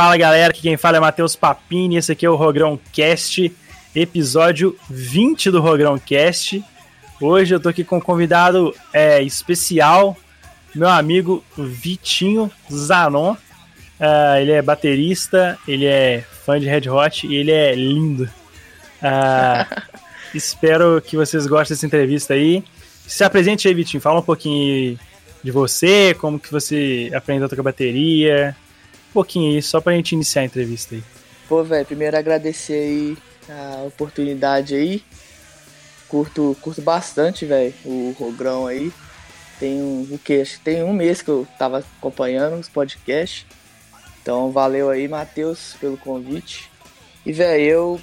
Fala galera, aqui quem fala é Matheus Papini, esse aqui é o Rogrão Cast, episódio 20 do Rogrão Cast. Hoje eu tô aqui com um convidado é, especial, meu amigo Vitinho Zanon. Uh, ele é baterista, ele é fã de Red Hot e ele é lindo. Uh, espero que vocês gostem dessa entrevista aí. Se apresente aí, Vitinho. Fala um pouquinho de você, como que você aprendeu a tocar bateria. Pouquinho aí, só pra gente iniciar a entrevista aí. Pô, velho, primeiro agradecer aí a oportunidade aí. Curto, curto bastante, velho, o Rogrão aí. Tem um, o que? Acho que tem um mês que eu tava acompanhando os podcasts. Então valeu aí, Matheus, pelo convite. E, velho, eu.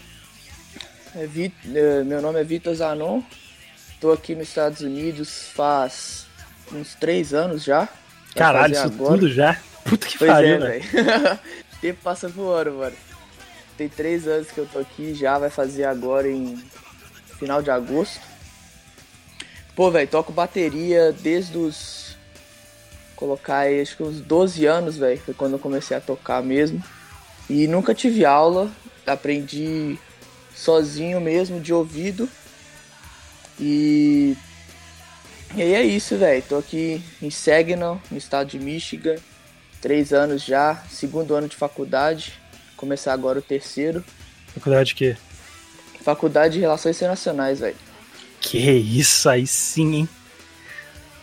É, é, meu nome é Vitor Zanon. Tô aqui nos Estados Unidos faz uns três anos já. Caralho, isso agora. tudo já? Puta que pois pariu, é, velho. o tempo passa voando, mano. Tem três anos que eu tô aqui já, vai fazer agora em final de agosto. Pô, velho, toco bateria desde os. Colocar aí, acho que uns 12 anos, velho. Foi quando eu comecei a tocar mesmo. E nunca tive aula. Aprendi sozinho mesmo, de ouvido. E. E aí é isso, velho. Tô aqui em Saginaw, no estado de Michigan. Três anos já, segundo ano de faculdade. Começar agora o terceiro. Faculdade de quê? Faculdade de Relações Internacionais, velho. Que isso aí sim, hein?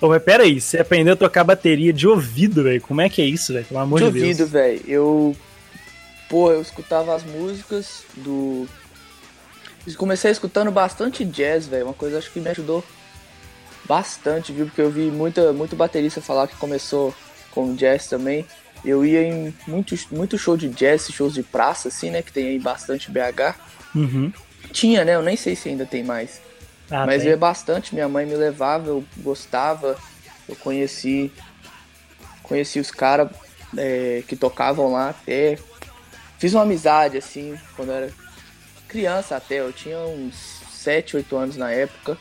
Pô, mas pera aí, você aprendeu a tocar bateria de ouvido, velho? Como é que é isso, velho? Pelo amor de, de ouvido, velho. Eu. Pô, eu escutava as músicas do comecei escutando bastante jazz, velho. Uma coisa acho que me ajudou bastante, viu? Porque eu vi muita, muito baterista falar que começou com jazz também. Eu ia em muito, muito show de jazz, shows de praça, assim, né? Que tem aí bastante BH. Uhum. Tinha, né? Eu nem sei se ainda tem mais. Ah, Mas tem. ia bastante, minha mãe me levava, eu gostava. Eu conheci, conheci os caras é, que tocavam lá até. Fiz uma amizade, assim, quando eu era criança até, eu tinha uns 7, 8 anos na época.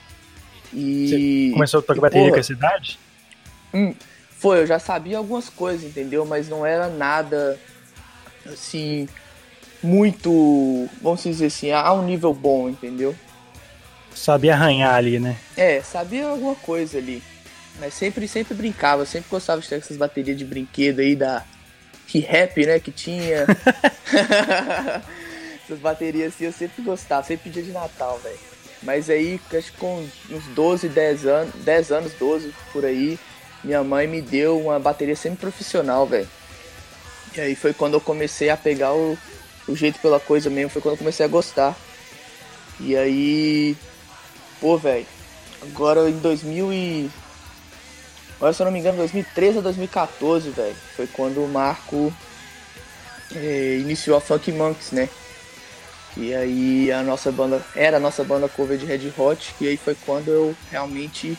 E. Você começou a tocar bateria porra, com essa idade? Hum, foi, eu já sabia algumas coisas, entendeu? Mas não era nada assim. Muito. Vamos dizer assim, a um nível bom, entendeu? Sabia arranhar ali, né? É, sabia alguma coisa ali. Mas sempre, sempre brincava, sempre gostava de ter essas baterias de brinquedo aí da rap, né, que tinha. Essas baterias assim eu sempre gostava, sempre pedia de Natal, velho. Mas aí, acho que com uns 12, 10 anos, 10 anos, 12 por aí, minha mãe me deu uma bateria semi-profissional, velho. E aí foi quando eu comecei a pegar o, o jeito pela coisa mesmo, foi quando eu comecei a gostar. E aí, pô, velho, agora em 2000 e... Agora, se eu não me engano, 2013 a 2014, velho, foi quando o Marco é, iniciou a Funk Monks, né? E aí a nossa banda era a nossa banda cover de Red Hot, e aí foi quando eu realmente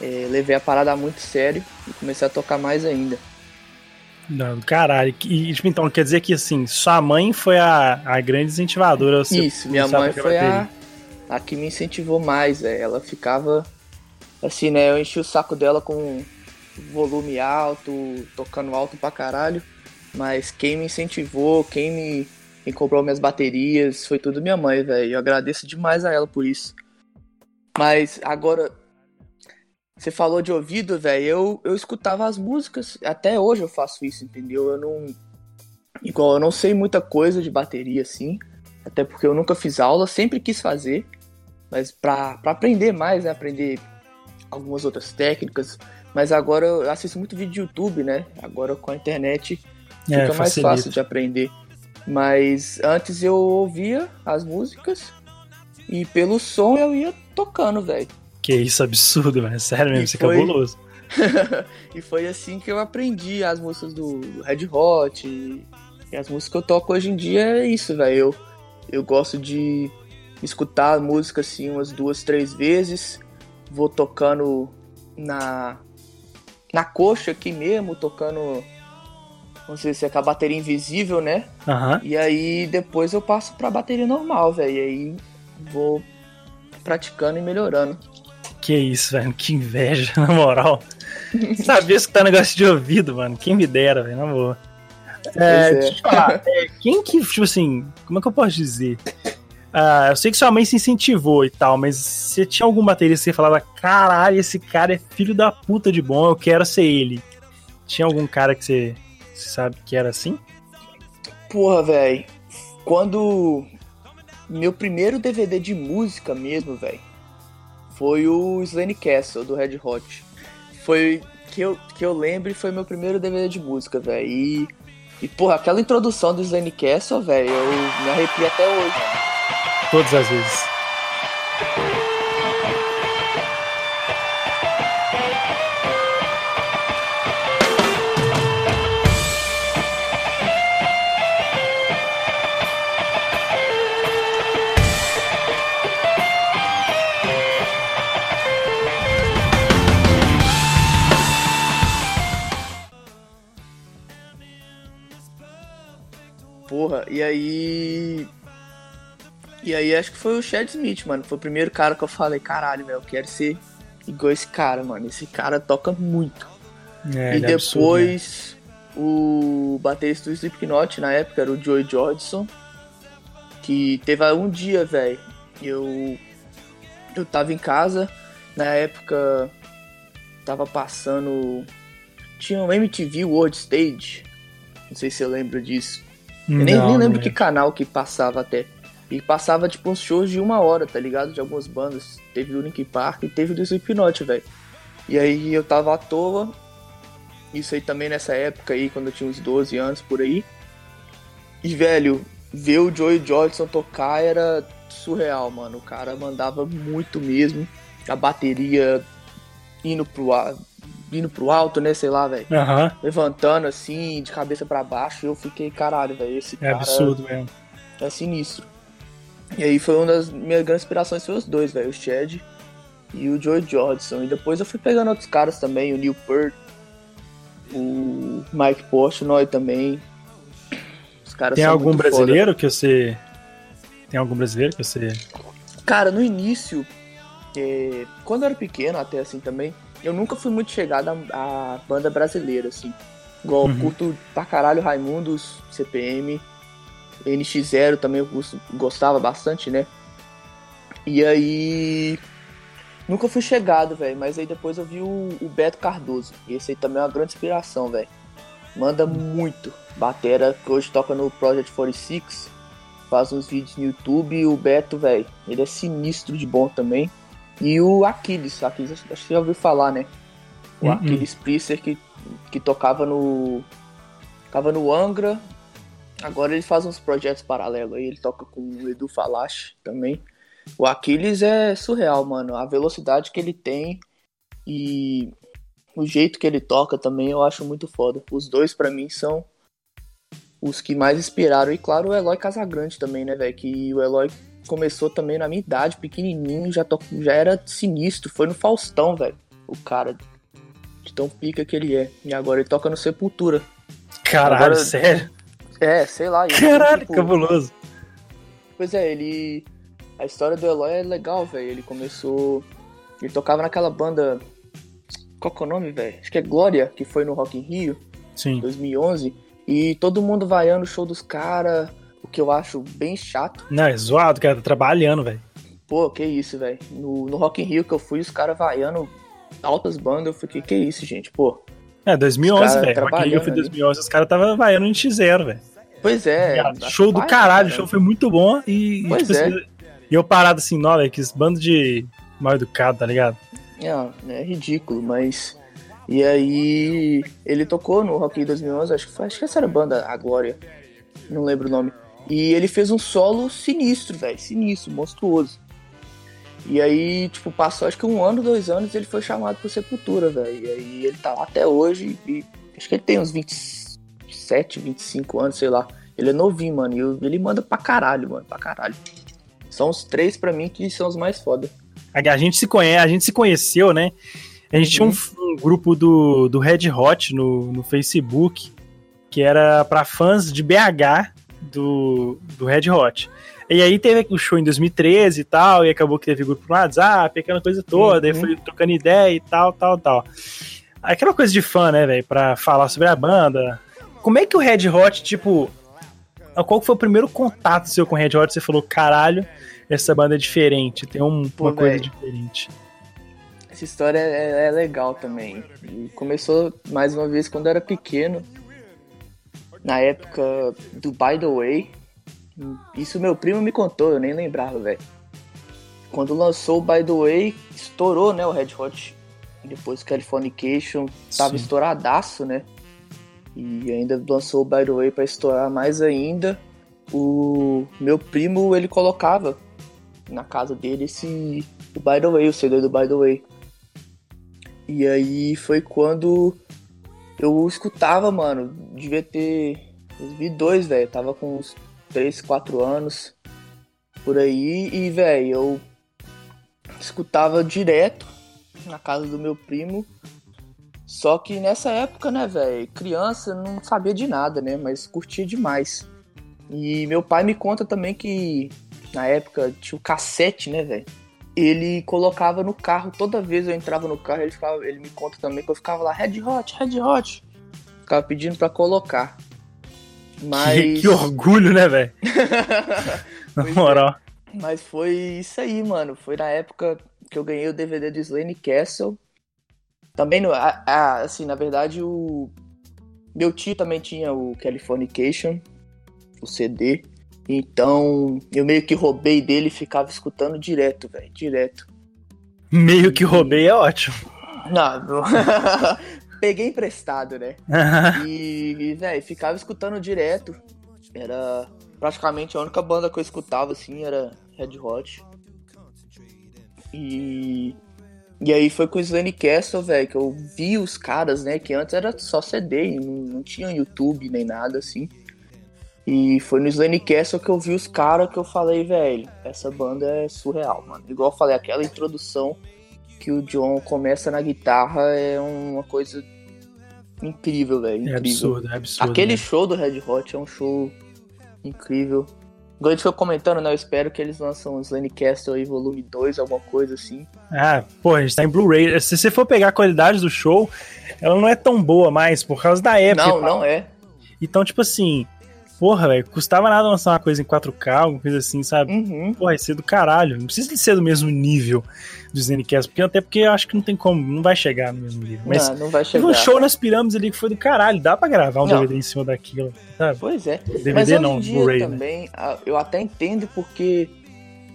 é, levei a parada muito sério e comecei a tocar mais ainda. Não, caralho. E, tipo, então, quer dizer que, assim, sua mãe foi a, a grande incentivadora? Isso, minha mãe foi a, a que me incentivou mais. É. Ela ficava, assim, né, eu enchi o saco dela com volume alto, tocando alto pra caralho. Mas quem me incentivou, quem me quem comprou minhas baterias foi tudo minha mãe, velho. Eu agradeço demais a ela por isso. Mas agora, você falou de ouvido, velho. Eu, eu escutava as músicas. Até hoje eu faço isso, entendeu? Eu não. Igual, eu não sei muita coisa de bateria, assim. Até porque eu nunca fiz aula, sempre quis fazer. Mas pra, pra aprender mais, né? Aprender algumas outras técnicas. Mas agora eu assisto muito vídeo de YouTube, né? Agora com a internet é, fica mais fácil de aprender. Mas antes eu ouvia as músicas e pelo som eu ia tocando, velho. Que isso, absurdo, velho. Sério mesmo, e isso é cabuloso. e foi assim que eu aprendi as músicas do Red Hot. E, e as músicas que eu toco hoje em dia é isso, velho. Eu, eu gosto de escutar a música assim umas duas, três vezes. Vou tocando na, na coxa aqui mesmo, tocando vamos dizer assim, com a bateria invisível, né? Uhum. E aí depois eu passo pra bateria normal, velho. E aí vou praticando e melhorando. Que isso, velho. Que inveja, na moral. Sabia escutar negócio de ouvido, mano. Quem me dera, velho, na boa. É, deixa eu te falar, é, quem que, tipo assim, como é que eu posso dizer? Uh, eu sei que sua mãe se incentivou e tal, mas você tinha algum baterista que você falava, caralho, esse cara é filho da puta de bom, eu quero ser ele. Tinha algum cara que você, você sabe que era assim? Porra, velho. Quando. Meu primeiro DVD de música mesmo, velho, foi o Slane Castle do Red Hot. Foi que eu, que eu lembro foi meu primeiro DVD de música, velho. E, e, porra, aquela introdução do Slane Castle, velho, eu me arrepio até hoje. Todas as vezes. Porra, e aí. E aí acho que foi o Chad Smith, mano. Foi o primeiro cara que eu falei, caralho, velho, eu quero ser igual esse cara, mano. Esse cara toca muito. É, e depois é absurdo, né? o baterista do Slipknot na época era o Joey Jordison. Que teve um dia, velho. Eu. Eu tava em casa, na época tava passando. Tinha um MTV World Stage. Não sei se você lembra disso. Eu nem, nem lembro que canal que passava até. E passava, tipo, uns shows de uma hora, tá ligado? De algumas bandas. Teve do Linkin Park e teve do Slipknot, velho. E aí eu tava à toa. Isso aí também nessa época aí, quando eu tinha uns 12 anos por aí. E, velho, ver o Joey Jordison tocar era surreal, mano. O cara mandava muito mesmo. A bateria indo pro ar, indo pro alto, né? Sei lá, velho. Uhum. Levantando assim, de cabeça para baixo. Eu fiquei, caralho, velho. Esse é cara. É absurdo mesmo. É sinistro. E aí foi uma das minhas grandes inspirações, foi os dois, velho. O Chad e o Joey Jordison. E depois eu fui pegando outros caras também, o Neil Peart, o Mike Portnoy também. Os caras Tem algum brasileiro foda. que você. Tem algum brasileiro que você. Cara, no início, é... quando eu era pequeno, até assim também, eu nunca fui muito chegado à, banda brasileira, assim. Igual uhum. curto pra caralho Raimundos, CPM, NX0 também eu gostava bastante, né? E aí. Nunca fui chegado, velho, mas aí depois eu vi o, o, Beto Cardoso. E esse aí também é uma grande inspiração, velho. Manda muito. Batera, que hoje toca no Project 46. Faz uns vídeos no YouTube. o Beto, velho, ele é sinistro de bom também. E o Aquiles, Aquiles acho que você já ouviu falar, né? O uhum. Aquiles Priester que, que tocava no. Tocava no Angra. Agora ele faz uns projetos paralelos aí, ele toca com o Edu Falache também. O Aquiles é surreal, mano. A velocidade que ele tem e o jeito que ele toca também eu acho muito foda. Os dois para mim são os que mais inspiraram. E claro, o Eloy Casagrande também, né, velho? Que o Eloy começou também na minha idade, pequenininho, já, to... já era sinistro. Foi no Faustão, velho. O cara de tão pica que ele é. E agora ele toca no Sepultura. Caralho, agora... sério? É, sei lá. Caralho, tipo... cabuloso. Pois é, ele. A história do Eloy é legal, velho. Ele começou. Ele tocava naquela banda. Qual que é o nome, velho? Acho que é Glória, que foi no Rock in Rio. Sim. 2011. E todo mundo vaiando o show dos caras o que eu acho bem chato. Não, é zoado, cara, tá trabalhando, velho. Pô, que isso, velho. No, no Rock in Rio que eu fui, os caras vaiando altas bandas, eu fiquei, que isso, gente, pô. É, 2011, velho. Rock in Rio foi 2011, os caras tava vaiando em X0, velho. Pois é. Show do caralho, o show foi muito bom e, pois tipo, é. assim, e eu parado assim, não, velho, que esse bando de mal educado, tá ligado? É, é ridículo, mas... E aí, ele tocou no Rock in 2011, acho que, foi, acho que essa era a banda, a Glória, não lembro o nome. E ele fez um solo sinistro, velho. Sinistro, monstruoso. E aí, tipo, passou acho que um ano, dois anos, ele foi chamado pro Sepultura, velho. E aí ele tá lá até hoje. E acho que ele tem uns 27, 25 anos, sei lá. Ele é novinho, mano. E ele manda pra caralho, mano. Pra caralho. São os três pra mim que são os mais foda. A gente se conhece, a gente se conheceu, né? A gente uhum. tinha um, um, grupo do, do Red Hot no, no Facebook que era para fãs de BH do, do Red Hot. E aí teve o show em 2013 e tal, e acabou que teve grupo no WhatsApp, aquela coisa toda, uhum. aí foi trocando ideia e tal, tal, tal. Aquela coisa de fã, né, velho, pra falar sobre a banda. como é que o Red Hot, tipo, qual foi o primeiro contato seu com o Red Hot? Você falou, caralho, essa banda é diferente, tem um, Pô, uma véio, coisa diferente. Essa história é, é legal também. E começou mais uma vez quando eu era pequeno, na época do By the Way. Isso meu primo me contou, eu nem lembrava, velho. Quando lançou o By the Way, estourou, né, o Red Hot. Depois Californication tava Sim. estouradaço, né? E ainda lançou o By the Way pra estourar mais ainda. O meu primo, ele colocava na casa dele esse o By the Way, o CD do By the Way. E aí foi quando eu escutava, mano, devia ter 2002, velho, tava com uns 3, 4 anos por aí e, velho, eu escutava direto na casa do meu primo. Só que nessa época, né, velho, criança não sabia de nada, né, mas curtia demais. E meu pai me conta também que na época tinha o cassete, né, velho? Ele colocava no carro, toda vez eu entrava no carro, ele, ficava, ele me conta também que eu ficava lá, Red Hot, Red Hot. Ficava pedindo para colocar. Mas. Que, que orgulho, né, velho? Na é. moral. Mas foi isso aí, mano. Foi na época que eu ganhei o DVD do Slane Castle. Também, no, a, a, assim, na verdade, o. Meu tio também tinha o Californication, o CD. Então, eu meio que roubei dele e ficava escutando direto, velho, direto. Meio que roubei é ótimo. Não, não. peguei emprestado, né? e, velho, ficava escutando direto. Era praticamente a única banda que eu escutava, assim, era Red Hot. E. E aí foi com o Slane Castle, velho, que eu vi os caras, né? Que antes era só CD, não, não tinha YouTube nem nada assim. E foi no Slane Castle que eu vi os caras que eu falei, velho, essa banda é surreal, mano. Igual eu falei, aquela introdução que o John começa na guitarra é uma coisa incrível, velho. É absurdo, é absurdo. Aquele né? show do Red Hot é um show incrível. Igual a gente foi comentando, né? Eu espero que eles lançam o Slane Castle aí, volume 2, alguma coisa assim. Ah, pô, a gente tá em Blu-ray. Se você for pegar a qualidade do show, ela não é tão boa mais, por causa da época. Não, não é. Então, tipo assim, porra, velho, custava nada lançar uma coisa em 4K, alguma coisa assim, sabe? Uhum. Porra, ia ser do caralho. Não precisa ser do mesmo nível do Zenecast, porque até porque eu acho que não tem como, não vai chegar no mesmo nível. Mas não, não vai chegar. Teve um show nas pirâmides ali que foi do caralho, dá pra gravar um não. DVD em cima daquilo, sabe? Pois é. DVD Mas não, Blu-ray. Né? também, né? eu até entendo porque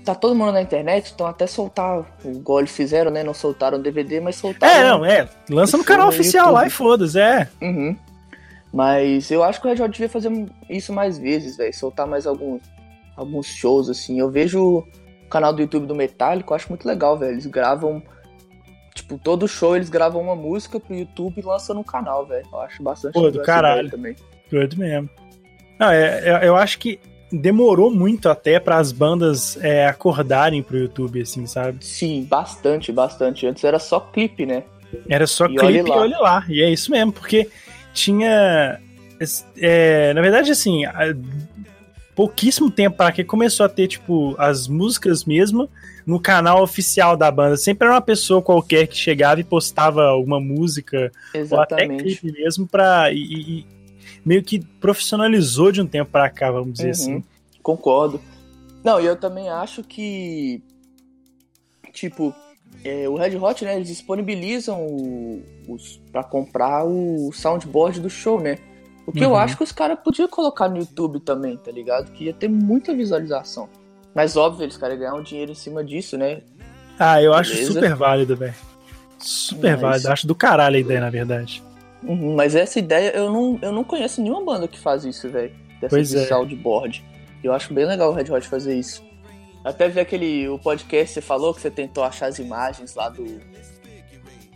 tá todo mundo na internet, então até soltar, o Gol fizeram, né? Não soltaram o DVD, mas soltaram. É, não, é. Lança no canal oficial YouTube. lá e foda-se, é. Uhum. Mas eu acho que o Red Hot devia fazer isso mais vezes, velho. Soltar mais alguns, alguns shows, assim. Eu vejo o canal do YouTube do Metallica, eu acho muito legal, velho. Eles gravam. Tipo, todo show eles gravam uma música pro YouTube e lançam no canal, velho. Eu acho bastante Pô, do caralho. também. Doido mesmo. Não, é, é, eu acho que demorou muito até para as bandas é, acordarem pro YouTube, assim, sabe? Sim, bastante, bastante. Antes era só clipe, né? Era só e clipe olhe e olha lá. E é isso mesmo, porque tinha. É, na verdade, assim, pouquíssimo tempo para que começou a ter, tipo, as músicas mesmo no canal oficial da banda. Sempre era uma pessoa qualquer que chegava e postava alguma música, Exatamente. ou até clipe mesmo, pra. E, e, meio que profissionalizou de um tempo para cá, vamos dizer uhum, assim. Concordo. Não, e eu também acho que. Tipo, é, o Red Hot, né, eles disponibilizam o, os para comprar o soundboard do show, né? O que uhum. eu acho que os caras podiam colocar no YouTube também, tá ligado? Que ia ter muita visualização. Mas óbvio, eles querem ganhar um dinheiro em cima disso, né? Ah, eu Beleza. acho super válido, velho. Super mas... válido. Acho do caralho a ideia, na verdade. Uhum, mas essa ideia, eu não, eu não conheço nenhuma banda que faz isso, velho. Dessa pois é. soundboard. Eu acho bem legal o Red Hot fazer isso. Até vi aquele o podcast que você falou que você tentou achar as imagens lá do,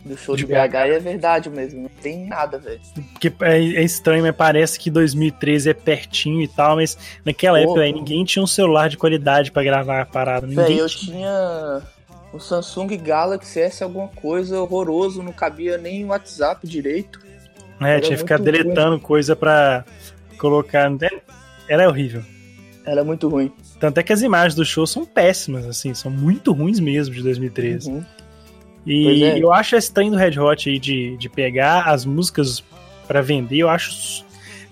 do show de, de BH, BH, e é verdade mesmo, não tem nada, velho. Porque é, é, estranho, mas parece que 2013 é pertinho e tal, mas naquela época véio, ninguém tinha um celular de qualidade para gravar a parada. Véio, eu tinha o Samsung Galaxy S alguma coisa horroroso, não cabia nem o WhatsApp direito. É, Era tinha que ficar deletando ruim. coisa pra colocar. Era horrível. Era muito ruim. Tanto é que as imagens do show são péssimas, assim, são muito ruins mesmo de 2013. Uhum. E é. eu acho esse trem do Red Hot aí de, de pegar as músicas para vender, eu acho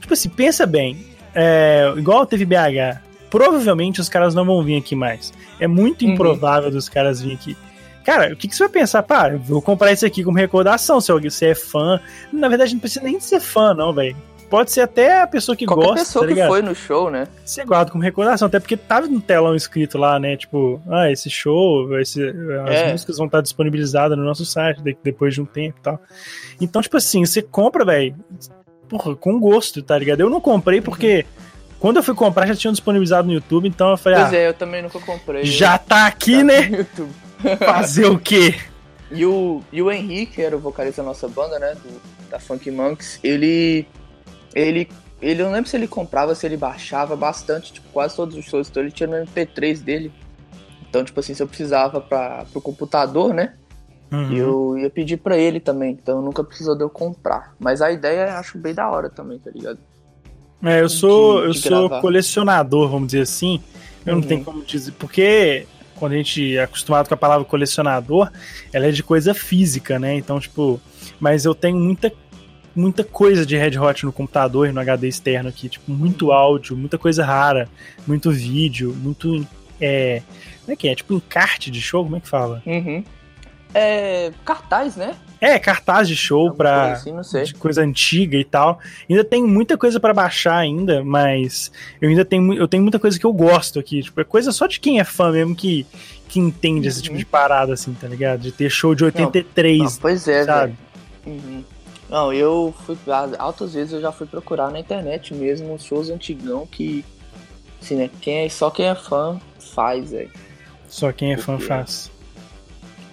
Tipo assim, pensa bem. É, igual teve BH, provavelmente os caras não vão vir aqui mais. É muito uhum. improvável dos caras virem aqui. Cara, o que, que você vai pensar? Pá, vou comprar isso aqui como recordação, se você é fã. Na verdade, não precisa nem ser fã, não, velho. Pode ser até a pessoa que Qualquer gosta. pessoa tá que foi no show, né? Você guarda como recordação, até porque tava no telão escrito lá, né? Tipo, ah, esse show, esse, as é. músicas vão estar disponibilizadas no nosso site depois de um tempo e tal. Então, tipo assim, você compra, velho, porra, com gosto, tá ligado? Eu não comprei porque. Quando eu fui comprar, já tinham disponibilizado no YouTube, então eu falei, pois ah, é, eu também nunca comprei. Já tá aqui, tá né? Fazer o quê? E o, e o Henrique, era o vocalista da nossa banda, né? Do, da Funk Monks, ele ele, ele eu não lembro se ele comprava, se ele baixava bastante, tipo, quase todos os shows, então ele tinha no MP3 dele. Então, tipo assim, se eu precisava para pro computador, né? Uhum. Eu ia pedir para ele também, então nunca precisou de eu comprar. Mas a ideia eu acho bem da hora também, tá ligado? É, eu sou, de, eu sou colecionador, vamos dizer assim. Eu uhum. não tenho como dizer, porque quando a gente é acostumado com a palavra colecionador, ela é de coisa física, né? Então, tipo, mas eu tenho muita muita coisa de Red Hot no computador, no HD externo aqui, tipo, muito áudio, muita coisa rara, muito vídeo, muito. É, como é que é? Tipo encarte de show? Como é que fala? Uhum. É. Cartaz, né? É, cartaz de show pra assim, de coisa antiga e tal. Ainda tem muita coisa para baixar ainda, mas eu ainda tenho, eu tenho muita coisa que eu gosto aqui. Tipo, é coisa só de quem é fã mesmo que, que entende uhum. esse tipo uhum. de parada, assim, tá ligado? De ter show de 83. Não, não, pois é, sabe? Uhum. Não, eu fui. Altas vezes eu já fui procurar na internet mesmo shows antigão que. Assim, né? Quem é, só quem é fã faz, velho. Só quem é Porque, fã faz.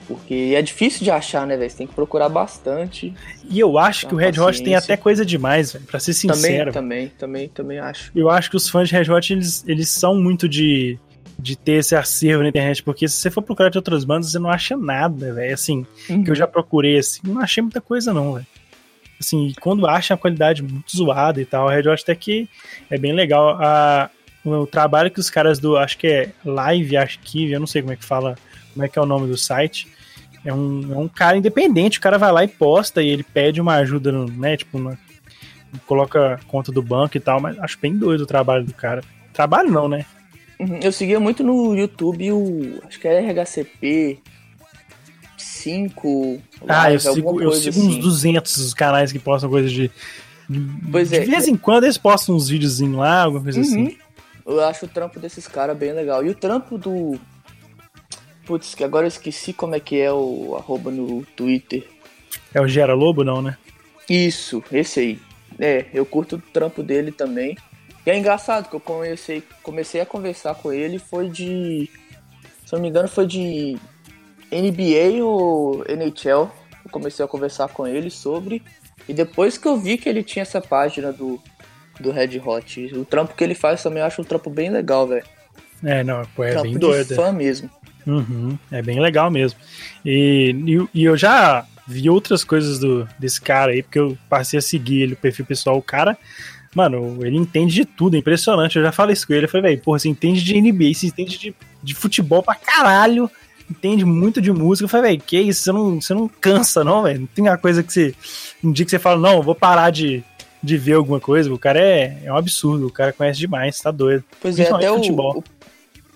Porque é difícil de achar, né, velho? Você tem que procurar bastante. E eu acho que o Red Hot tem até coisa demais, velho, pra ser sincero. Também, também, também, também acho. Eu acho que os fãs de Red Hot, eles, eles são muito de de ter esse acervo na internet, porque se você for procurar de outras bandas, você não acha nada, velho. Assim, uhum. que eu já procurei, assim, não achei muita coisa, não, velho assim, quando acha a qualidade muito zoada e tal, a Red Hot até que é bem legal. A, o trabalho que os caras do, acho que é Live Archive, eu não sei como é que fala, como é que é o nome do site, é um, é um cara independente, o cara vai lá e posta e ele pede uma ajuda, né, tipo, uma, coloca conta do banco e tal, mas acho bem doido o trabalho do cara. Trabalho não, né? Uhum, eu seguia muito no YouTube o, acho que é RHCP, 5. Ah, eu sigo, eu sigo assim. uns 200 canais que postam coisas de. Pois de é. De vez em quando eles postam uns videozinhos lá, alguma coisa uhum. assim. Eu acho o trampo desses caras bem legal. E o trampo do. Putz, que agora eu esqueci como é que é o arroba no Twitter. É o Gera Lobo, não, né? Isso, esse aí. É, eu curto o trampo dele também. E é engraçado que eu comecei, comecei a conversar com ele foi de. Se não me engano, foi de NBA ou NHL, eu comecei a conversar com ele sobre. E depois que eu vi que ele tinha essa página do, do Red Hot, o trampo que ele faz também eu acho um trampo bem legal, velho. É, não, pô, é trampo bem doido. De fã mesmo. Uhum, é bem legal mesmo. E, e, e, eu já vi outras coisas do, desse cara aí, porque eu passei a seguir ele, o perfil pessoal. O cara, mano, ele entende de tudo, é impressionante. Eu já falei isso com ele. Eu falei, velho, porra, você entende de NBA, você entende de, de futebol pra caralho entende muito de música. Eu falei, velho, que isso? Você não, você não cansa, não, velho? Não tem uma coisa que você. Um dia que você fala, não, eu vou parar de, de ver alguma coisa. O cara é, é um absurdo, o cara conhece demais, tá doido. Pois é, até futebol. O, o,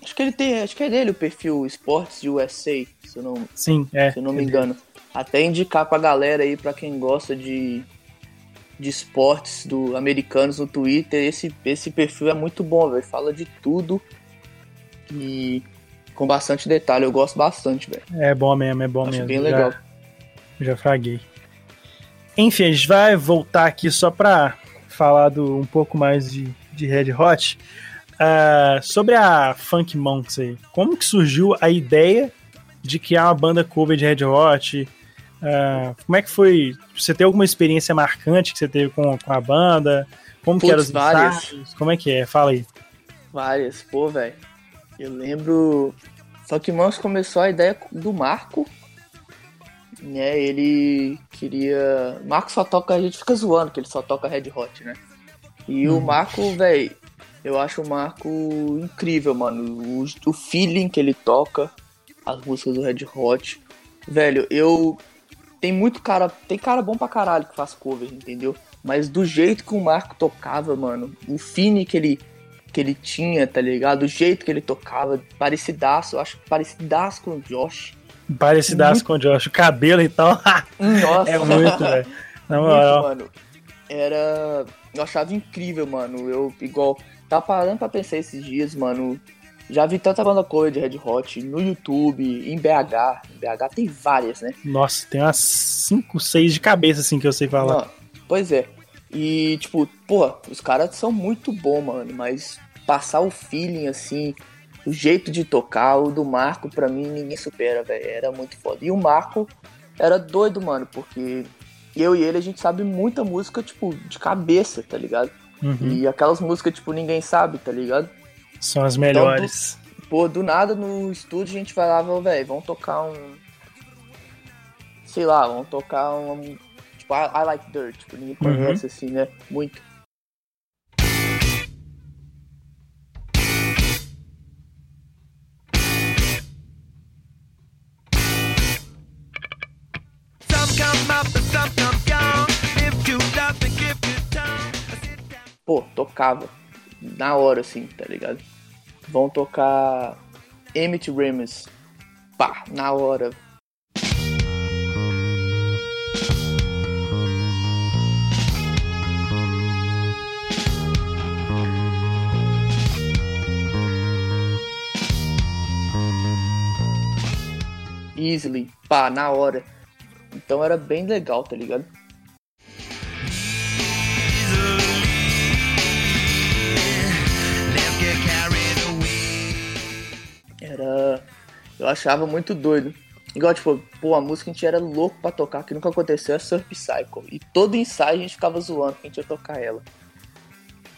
acho que ele tem. Acho que é dele o perfil Sports USA, se eu não, Sim, é, se eu não me é engano. Dele. Até indicar pra galera aí, pra quem gosta de, de esportes do americanos no Twitter, esse, esse perfil é muito bom, velho. Fala de tudo. E com bastante detalhe. Eu gosto bastante, velho. É bom mesmo, é bom Acho mesmo. bem legal. Já, já fraguei. Enfim, a gente vai voltar aqui só pra falar do, um pouco mais de, de Red Hot. Uh, sobre a Funk Monks aí, como que surgiu a ideia de criar uma banda cover de Red Hot? Uh, como é que foi? Você tem alguma experiência marcante que você teve com, com a banda? Como Puts, que eram os várias. ensaios? Como é que é? Fala aí. Várias, pô, velho. Eu lembro. Só que Mãos começou a ideia do Marco. Né, ele queria. Marco só toca, a gente fica zoando que ele só toca Red Hot, né? E hum. o Marco, velho, eu acho o Marco incrível, mano. O, o feeling que ele toca, as músicas do Red Hot. Velho, eu. Tem muito cara. Tem cara bom pra caralho que faz cover, entendeu? Mas do jeito que o Marco tocava, mano, o fine que ele, que ele tinha, tá ligado? O jeito que ele tocava, parecidaço, acho parecidaço com o Josh. Parecidaço muito... com o Josh, o cabelo e tal. Nossa. é muito, velho. Na moral. Mano. Era. Eu achava incrível, mano. Eu, igual. Tava parando pra pensar esses dias, mano. Já vi tanta banda cover de Red Hot no YouTube, em BH. Em BH tem várias, né? Nossa, tem umas 5, 6 de cabeça, assim, que eu sei falar. Não, pois é. E, tipo, porra, os caras são muito bons, mano, mas passar o feeling, assim, o jeito de tocar, o do Marco, pra mim, ninguém supera, velho. Era muito foda. E o Marco era doido, mano, porque eu e ele, a gente sabe muita música, tipo, de cabeça, tá ligado? Uhum. E aquelas músicas, tipo, ninguém sabe, tá ligado? São as melhores. Então, do, pô, do nada no estúdio a gente falava, velho, vamos tocar um. Sei lá, vamos tocar um. Tipo, I, I Like Dirt. Tipo, ninguém conhece uhum. assim, né? Muito. Pô, tocava na hora, assim, tá ligado? Vão tocar Emmett Remus. Pá, na hora. Easily, pá, na hora. Então era bem legal, tá ligado? Era. Eu achava muito doido. Igual, tipo, pô, a música a gente era louco pra tocar, que nunca aconteceu, é Surf Cycle. E todo ensaio a gente ficava zoando que a gente ia tocar ela.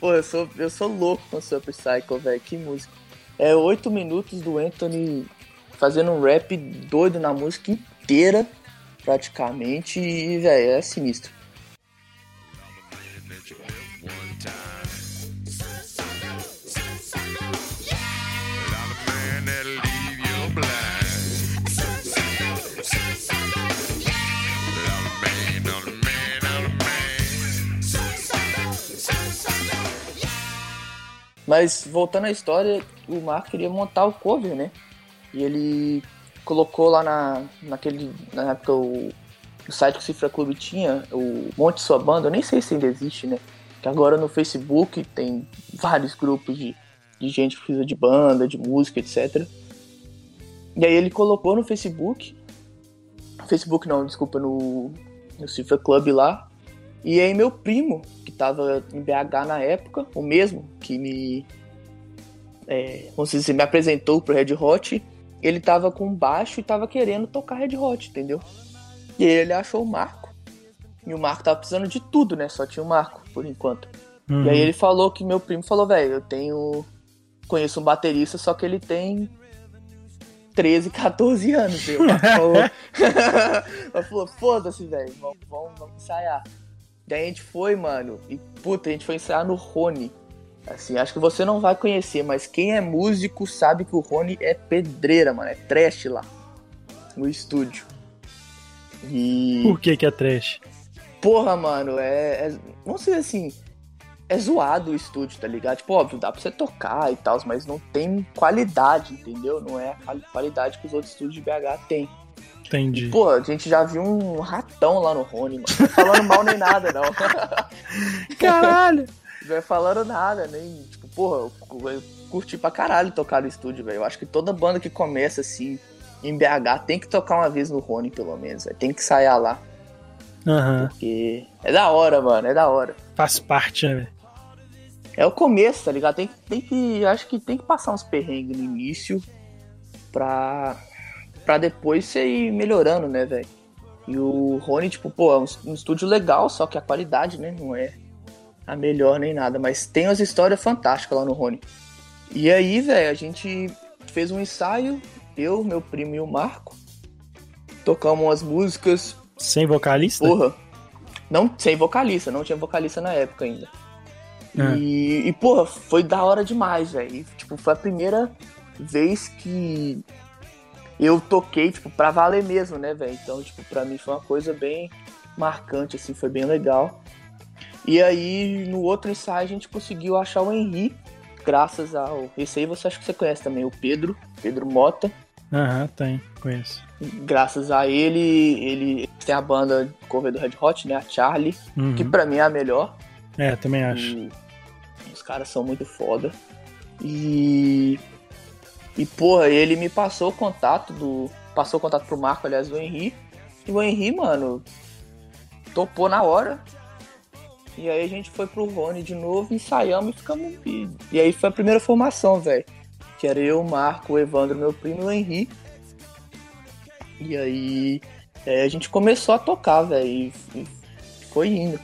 Pô, eu sou, eu sou louco com Surf Cycle, velho. Que música. É oito minutos do Anthony fazendo um rap doido na música inteira, praticamente, e, velho, é sinistro. Mas voltando à história, o Marco queria montar o cover, né? E ele colocou lá na, naquele, na época o, o site que o Cifra Clube tinha, o Monte Sua Banda, eu nem sei se ainda existe, né? Que agora no Facebook tem vários grupos de, de gente que precisa de banda, de música, etc. E aí ele colocou no Facebook, Facebook não, desculpa, no, no Cifra Club lá, e aí meu primo, que tava em BH na época, o mesmo que me. É, vamos dizer, me apresentou pro Red Hot, ele tava com baixo e tava querendo tocar Red Hot, entendeu? E aí ele achou o Marco. E o Marco tava precisando de tudo, né? Só tinha o Marco, por enquanto. Uhum. E aí ele falou que meu primo falou, velho, eu tenho. Conheço um baterista, só que ele tem 13, 14 anos. Eu falou, foda-se, velho, vamos, vamos, vamos ensaiar. Daí a gente foi, mano, e puta, a gente foi ensaiar no Rony. Assim, acho que você não vai conhecer, mas quem é músico sabe que o Rony é pedreira, mano. É trash lá. No estúdio. E. Por que que é trash? Porra, mano, é. é vamos dizer assim. É zoado o estúdio, tá ligado? Tipo, óbvio, dá pra você tocar e tal, mas não tem qualidade, entendeu? Não é a qualidade que os outros estúdios de BH têm. Entendi. Pô, a gente já viu um ratão lá no Rony, mano. Não falando mal nem nada, não. Caralho! Não é falando nada, nem. Tipo, porra, eu curti pra caralho tocar no estúdio, velho. Eu acho que toda banda que começa assim em BH tem que tocar uma vez no Rony, pelo menos. Véio. Tem que sair lá. Uhum. Porque é da hora, mano. É da hora. Faz parte, né? É o começo, tá ligado? Tem, tem que. Acho que tem que passar uns perrengues no início pra pra depois você ir melhorando, né, velho? E o Rony, tipo, pô, é um, um, estúdio legal, só que a qualidade, né, não é a melhor nem nada, mas tem umas histórias fantásticas lá no Rony. E aí, velho, a gente fez um ensaio, eu, meu primo e o Marco, tocamos umas músicas. Sem vocalista? Porra. Não, sem vocalista, não tinha vocalista na época ainda. É. E, e, porra, foi da hora demais, velho. Tipo, foi a primeira vez que eu toquei, tipo, pra valer mesmo, né, velho? Então, tipo, pra mim foi uma coisa bem marcante, assim, foi bem legal. E aí, no outro ensaio, a gente conseguiu achar o Henry, graças ao. Esse aí você acha que você conhece também, o Pedro, Pedro Mota. Aham, uhum, tem, conheço. Graças a ele, ele tem a banda cover do Red Hot, né? A Charlie, uhum. que pra mim é a melhor. É, também acho. E os caras são muito foda. E. E, porra, ele me passou o contato do. Passou o contato pro Marco, aliás, do Henry. E o Henry, mano, topou na hora. E aí a gente foi pro Rony de novo, ensaiamos e ficamos. E, e aí foi a primeira formação, velho. Que era eu, o Marco, o Evandro, meu primo e o Henry. E aí é, a gente começou a tocar, velho. E, e, foi indo.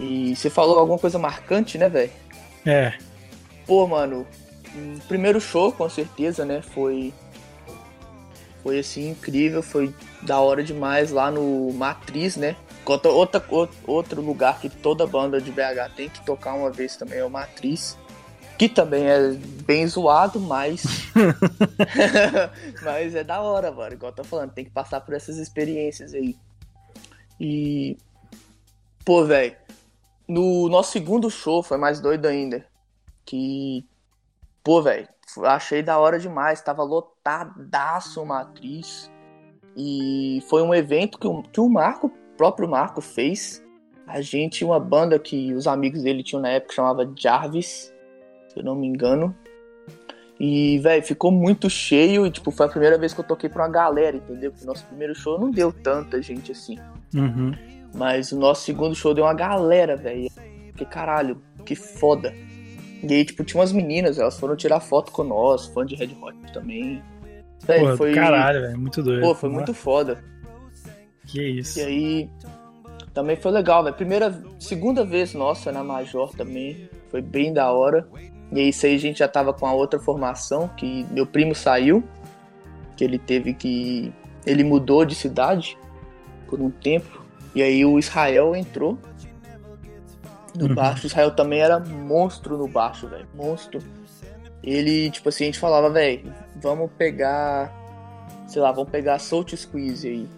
E você falou alguma coisa marcante, né, velho? É. Pô, mano, o primeiro show, com certeza, né? Foi. Foi assim, incrível, foi da hora demais lá no Matriz, né? Outra, outro lugar que toda banda de BH tem que tocar uma vez também é o Matriz. Que também é bem zoado, mas. mas é da hora, mano. Igual eu tô falando, tem que passar por essas experiências aí. E. Pô, velho. No nosso segundo show foi mais doido ainda. Que. Pô, velho. Achei da hora demais. Tava lotadaço o Matriz. E foi um evento que o, que o Marco, próprio Marco, fez. A gente, uma banda que os amigos dele tinham na época, chamava Jarvis, se eu não me engano. E, velho, ficou muito cheio e, tipo, foi a primeira vez que eu toquei pra uma galera, entendeu? Porque o nosso primeiro show não deu tanta gente assim. Uhum. Mas o nosso segundo show deu uma galera, velho. Que caralho, que foda. E aí, tipo, tinha umas meninas, elas foram tirar foto com nós, fã de Red Hot também. Véio, Porra, foi... Caralho, velho, muito doido. Pô, foi muito foda. Que isso. E aí, também foi legal, velho. Primeira, segunda vez nossa na Major também. Foi bem da hora. E aí, isso aí a gente já tava com a outra formação, que meu primo saiu, que ele teve que. Ele mudou de cidade por um tempo. E aí o Israel entrou no uhum. baixo. O Israel também era monstro no baixo, velho. Monstro ele, tipo assim, a gente falava, velho, vamos pegar, sei lá, vamos pegar Salt Squeeze aí.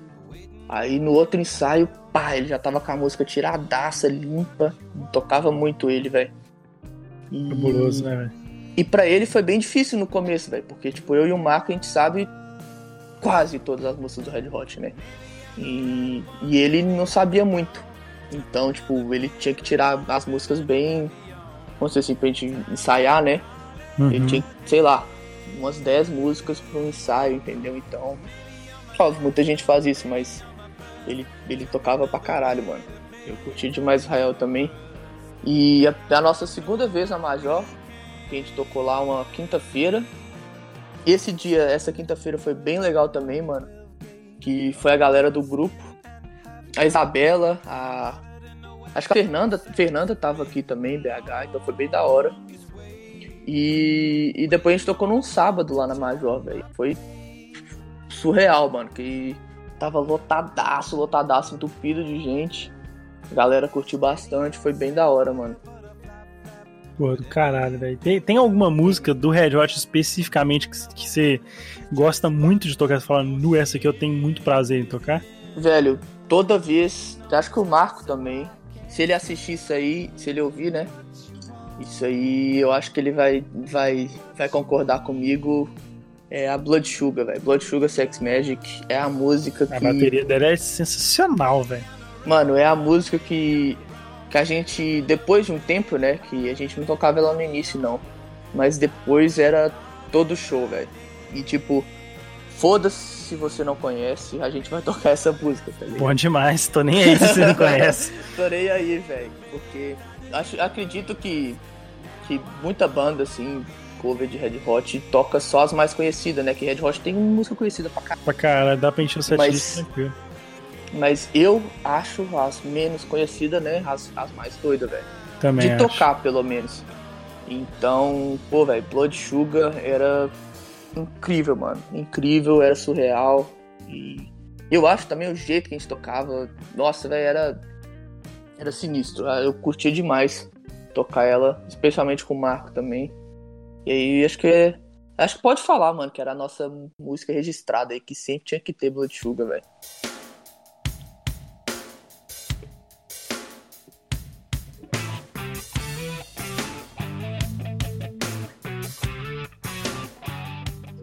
Aí no outro ensaio, pá, ele já tava com a música tiradaça, limpa, tocava muito ele, velho. E... Fabuloso, né, velho? E pra ele foi bem difícil no começo, velho, porque, tipo, eu e o Marco, a gente sabe quase todas as músicas do Red Hot, né? E, e ele não sabia muito. Então, tipo, ele tinha que tirar as músicas bem, vamos dizer assim, pra gente ensaiar, né? Uhum. Ele tinha, sei lá, umas 10 músicas para um ensaio, entendeu? Então, muita gente faz isso, mas ele, ele tocava pra caralho, mano. Eu curti demais Israel também. E a, a nossa segunda vez na Major, que a gente tocou lá uma quinta-feira. Esse dia, essa quinta-feira foi bem legal também, mano. Que foi a galera do grupo. A Isabela, a. Acho que a Fernanda, Fernanda tava aqui também, BH, então foi bem da hora. E, e depois a gente tocou num sábado lá na Major, velho. Foi surreal, mano. Que tava lotadaço, lotadaço, entupido de gente. A galera curtiu bastante, foi bem da hora, mano. Pô, do caralho, velho. Tem, tem alguma música do Red Hot especificamente que, que você gosta muito de tocar? Você fala, nu, essa aqui eu tenho muito prazer em tocar? Velho, toda vez, acho que o Marco também, se ele assistir isso aí, se ele ouvir, né? Isso aí eu acho que ele vai, vai, vai concordar comigo. É a Blood Sugar, velho. Blood Sugar Sex Magic é a música que. A bateria dela é sensacional, velho. Mano, é a música que, que a gente, depois de um tempo, né? Que a gente não tocava ela no início, não. Mas depois era todo show, velho. E tipo, foda-se se você não conhece, a gente vai tocar essa música, tá ligado? Bom demais, tô nem aí se você não conhece. tô nem aí, velho. Porque acho, acredito que, que muita banda, assim, cover de Red Hot toca só as mais conhecidas, né? Que Red Hot tem música conhecida pra caralho. Pra caralho, dá pra encher o setlist mas, mas eu acho as menos conhecidas, né? As, as mais doidas, velho. Também De acho. tocar, pelo menos. Então, pô, velho, Blood Sugar era incrível, mano. Incrível, era surreal. E eu acho também o jeito que a gente tocava, nossa, velho, era era sinistro. Ah, eu curti demais tocar ela, especialmente com o Marco também. E aí acho que. Acho que pode falar, mano, que era a nossa música registrada aí, que sempre tinha que ter Blood Sugar, velho.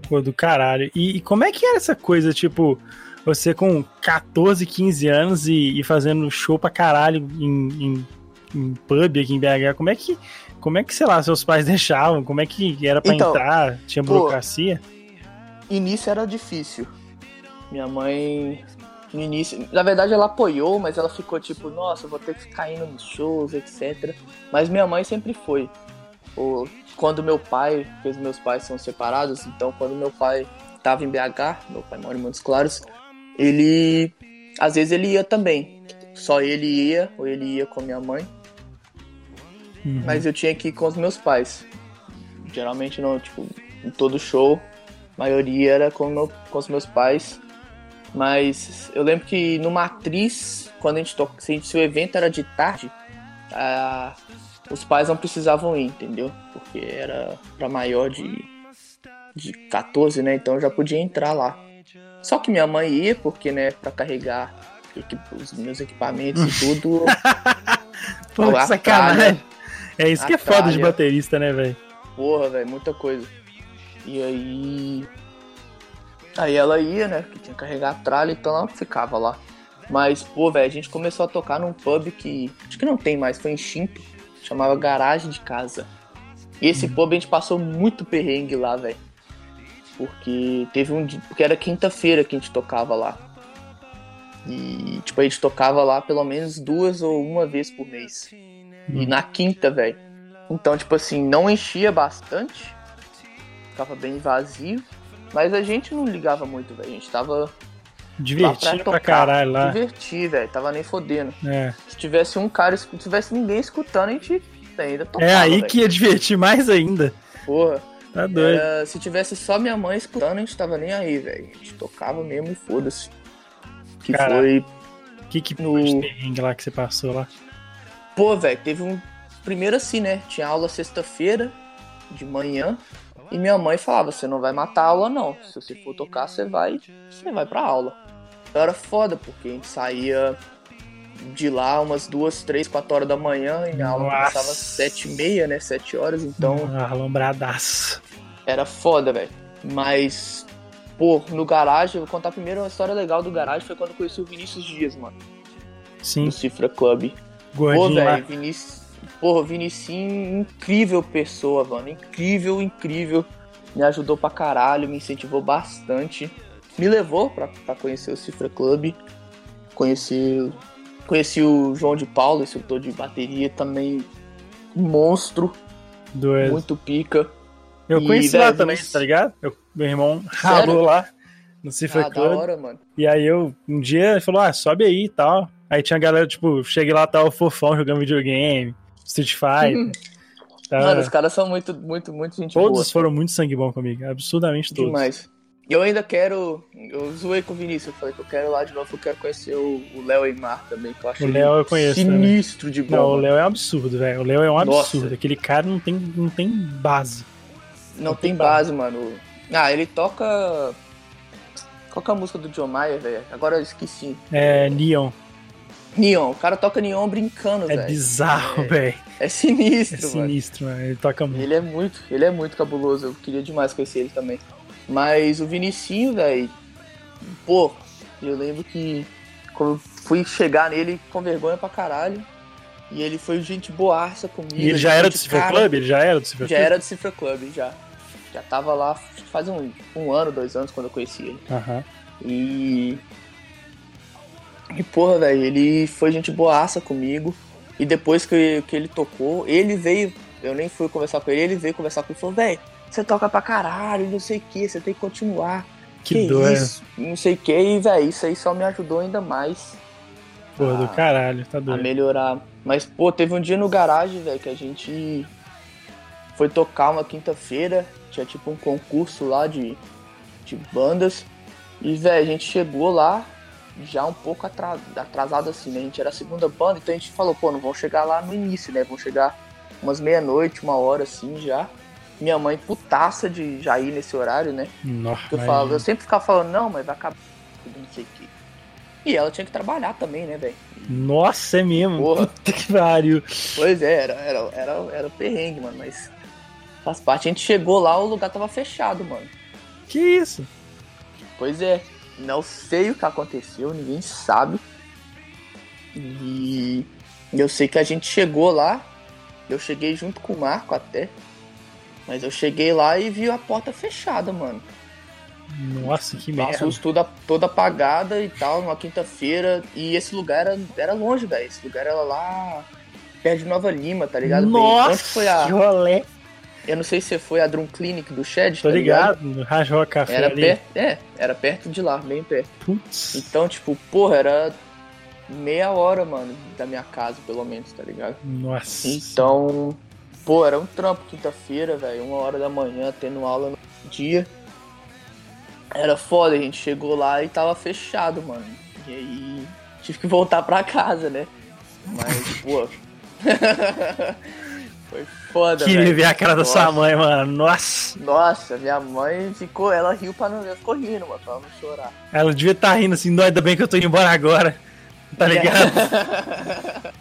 Pô, do caralho. E, e, como é que era essa coisa, tipo, você com 14, 15 anos e, e fazendo show pra caralho em, em em, pub aqui em BH? Como é que, como é que, sei lá, seus pais deixavam? Como é que era pra então, entrar? Tinha burocracia? Pô, início era difícil. Minha mãe no início. Na verdade, ela apoiou, mas ela ficou tipo, nossa, vou ter que ficar indo nos shows, etc. Mas minha mãe sempre foi. O, quando meu pai, porque os meus pais são separados, então quando meu pai tava em BH, meu pai mora em Montes Claros, ele. Às vezes ele ia também. Só ele ia, ou ele ia com minha mãe. Uhum. Mas eu tinha que ir com os meus pais. Geralmente não, tipo, em todo show, a maioria era com, meu, com os meus pais. Mas eu lembro que no Matriz, quando a gente toca, se, se o evento era de tarde, a, os pais não precisavam ir, entendeu? Porque era para maior de, de 14, né? Então eu já podia entrar lá. Só que minha mãe ia, porque, né, para carregar os meus equipamentos e tudo. Pô, que sacanagem. É isso que é foda de baterista, né, velho? Porra, velho, muita coisa. E aí Aí ela ia, né? Que tinha que carregar a tralha, então ela ficava lá. Mas, pô, velho, a gente começou a tocar num pub que acho que não tem mais, foi extinto. Chamava Garagem de Casa. E esse uhum. pub a gente passou muito perrengue lá, velho. Porque teve um dia. Porque era quinta-feira que a gente tocava lá. E, tipo, a gente tocava lá pelo menos duas ou uma vez por mês. E na quinta, velho. Então, tipo assim, não enchia bastante. Ficava bem vazio. Mas a gente não ligava muito, velho. A gente tava. Divertindo pra, pra caralho lá. Divertir, velho. Tava nem fodendo. É. Se tivesse um cara, se tivesse ninguém escutando, a gente ainda tocava. É aí véio. que ia divertir mais ainda. Porra. Tá doido. Era, se tivesse só minha mãe escutando, a gente tava nem aí, velho. A gente tocava mesmo e foda-se. Que Caraca. foi. Que que no... perrengue lá que você passou lá? Pô, velho, teve um. Primeiro assim, né? Tinha aula sexta-feira, de manhã. E minha mãe falava: você não vai matar a aula, não. Se você for tocar, você vai, você vai pra aula. Então era foda, porque a gente saía de lá umas duas, três, quatro horas da manhã e a aula começava às sete e meia, né? Sete horas, então. Alombradaço. Era foda, velho. Mas, pô, no garagem, vou contar primeiro uma história legal do garagem, foi quando eu conheci o Vinícius Dias, mano. Sim. Do Cifra Club. Gordinho pô, velho, Vinícius Porra, Vinicinho, incrível pessoa, mano. Incrível, incrível. Me ajudou pra caralho, me incentivou bastante. Me levou pra, pra conhecer o Cifra Club. Conheci, conheci o João de Paulo, instrutor de bateria, também monstro. Doido. Muito pica. Eu e, conheci lá também, tá ligado? Eu, meu irmão ralou lá no Cifra ah, Club. Da hora, mano. E aí eu, um dia, ele falou, ah, sobe aí e tal. Aí tinha galera, tipo, cheguei lá, tava fofão jogando videogame. Street Fighter. tá. Mano, os caras são muito, muito, muito gente Todos boa, foram muito sangue bom comigo, absurdamente todos. Demais. Eu ainda quero. Eu zoei com o Vinícius, eu falei que eu quero lá de novo, eu quero conhecer o Léo Eimar também, que eu acho O Léo eu conheço. Sinistro também. de bom. Não, o Léo é um absurdo, velho. O Léo é um absurdo. Nossa. Aquele cara não tem, não tem base. Não, não tem, tem base, base, mano. Ah, ele toca. Qual que é a música do John Mayer, velho? Agora eu esqueci. É, Neon. Neon, o cara toca Neon brincando, velho. É véio. bizarro, é, velho. É sinistro, É sinistro, mano. Ele toca muito. Ele é muito, ele é muito cabuloso. Eu queria demais conhecer ele também. Mas o Vinicinho, velho, pô, eu lembro que quando fui chegar nele com vergonha pra caralho. E ele foi gente boaça comigo. E ele já era do Cifra Club? Ele já era do Cifra Club? Já era do Cifra Club, já. Já tava lá faz um, um ano, dois anos quando eu conheci ele. Uhum. E e porra, velho, ele foi gente boaça comigo. E depois que, que ele tocou, ele veio. Eu nem fui conversar com ele, ele veio conversar comigo e falou: velho, você toca pra caralho, não sei o que, você tem que continuar. Que, que doido. Isso, não sei o que, e velho, isso aí só me ajudou ainda mais. Porra, do caralho, tá doido. A melhorar. Mas, pô, teve um dia no garagem, velho, que a gente foi tocar uma quinta-feira. Tinha tipo um concurso lá de, de bandas. E, velho, a gente chegou lá, já um pouco atrasado assim, né? A gente era a segunda banda, então a gente falou, pô, não vão chegar lá no início, né? Vão chegar umas meia-noite, uma hora assim já. Minha mãe putaça de já ir nesse horário, né? Nossa, eu, falava, eu sempre ficava falando, não, mas vai acabar não sei o que. E ela tinha que trabalhar também, né, velho? Nossa, é mesmo? Porra. Puta que pariu. Pois é, era, era, era, era perrengue, mano, mas faz parte. A gente chegou lá, o lugar tava fechado, mano. Que isso? Pois é, não sei o que aconteceu, ninguém sabe. E eu sei que a gente chegou lá, eu cheguei junto com o Marco até. Mas eu cheguei lá e vi a porta fechada, mano. Nossa, que merda. luz toda, toda apagada e tal, numa quinta-feira. E esse lugar era, era longe, velho. Esse lugar era lá perto de Nova Lima, tá ligado? Nossa, a. que rolê. Eu não sei se foi a Drum Clinic do Shed, Tô tá ligado, no Rajó Café Era ali. perto. É, era perto de lá, bem perto. Putz. Então, tipo, porra, era meia hora, mano, da minha casa, pelo menos, tá ligado? Nossa. Então, pô, era um trampo quinta-feira, velho, uma hora da manhã, tendo aula no dia. Era foda, a gente chegou lá e tava fechado, mano. E aí tive que voltar pra casa, né? Mas, pô. Foi foda, Queria velho. ver a cara da sua mãe, mano. Nossa. Nossa, minha mãe ficou, ela riu pra não, ela ficou rindo, mano, pra não chorar. Ela devia estar rindo assim, "Nó, ainda bem que eu tô indo embora agora. Tá ligado?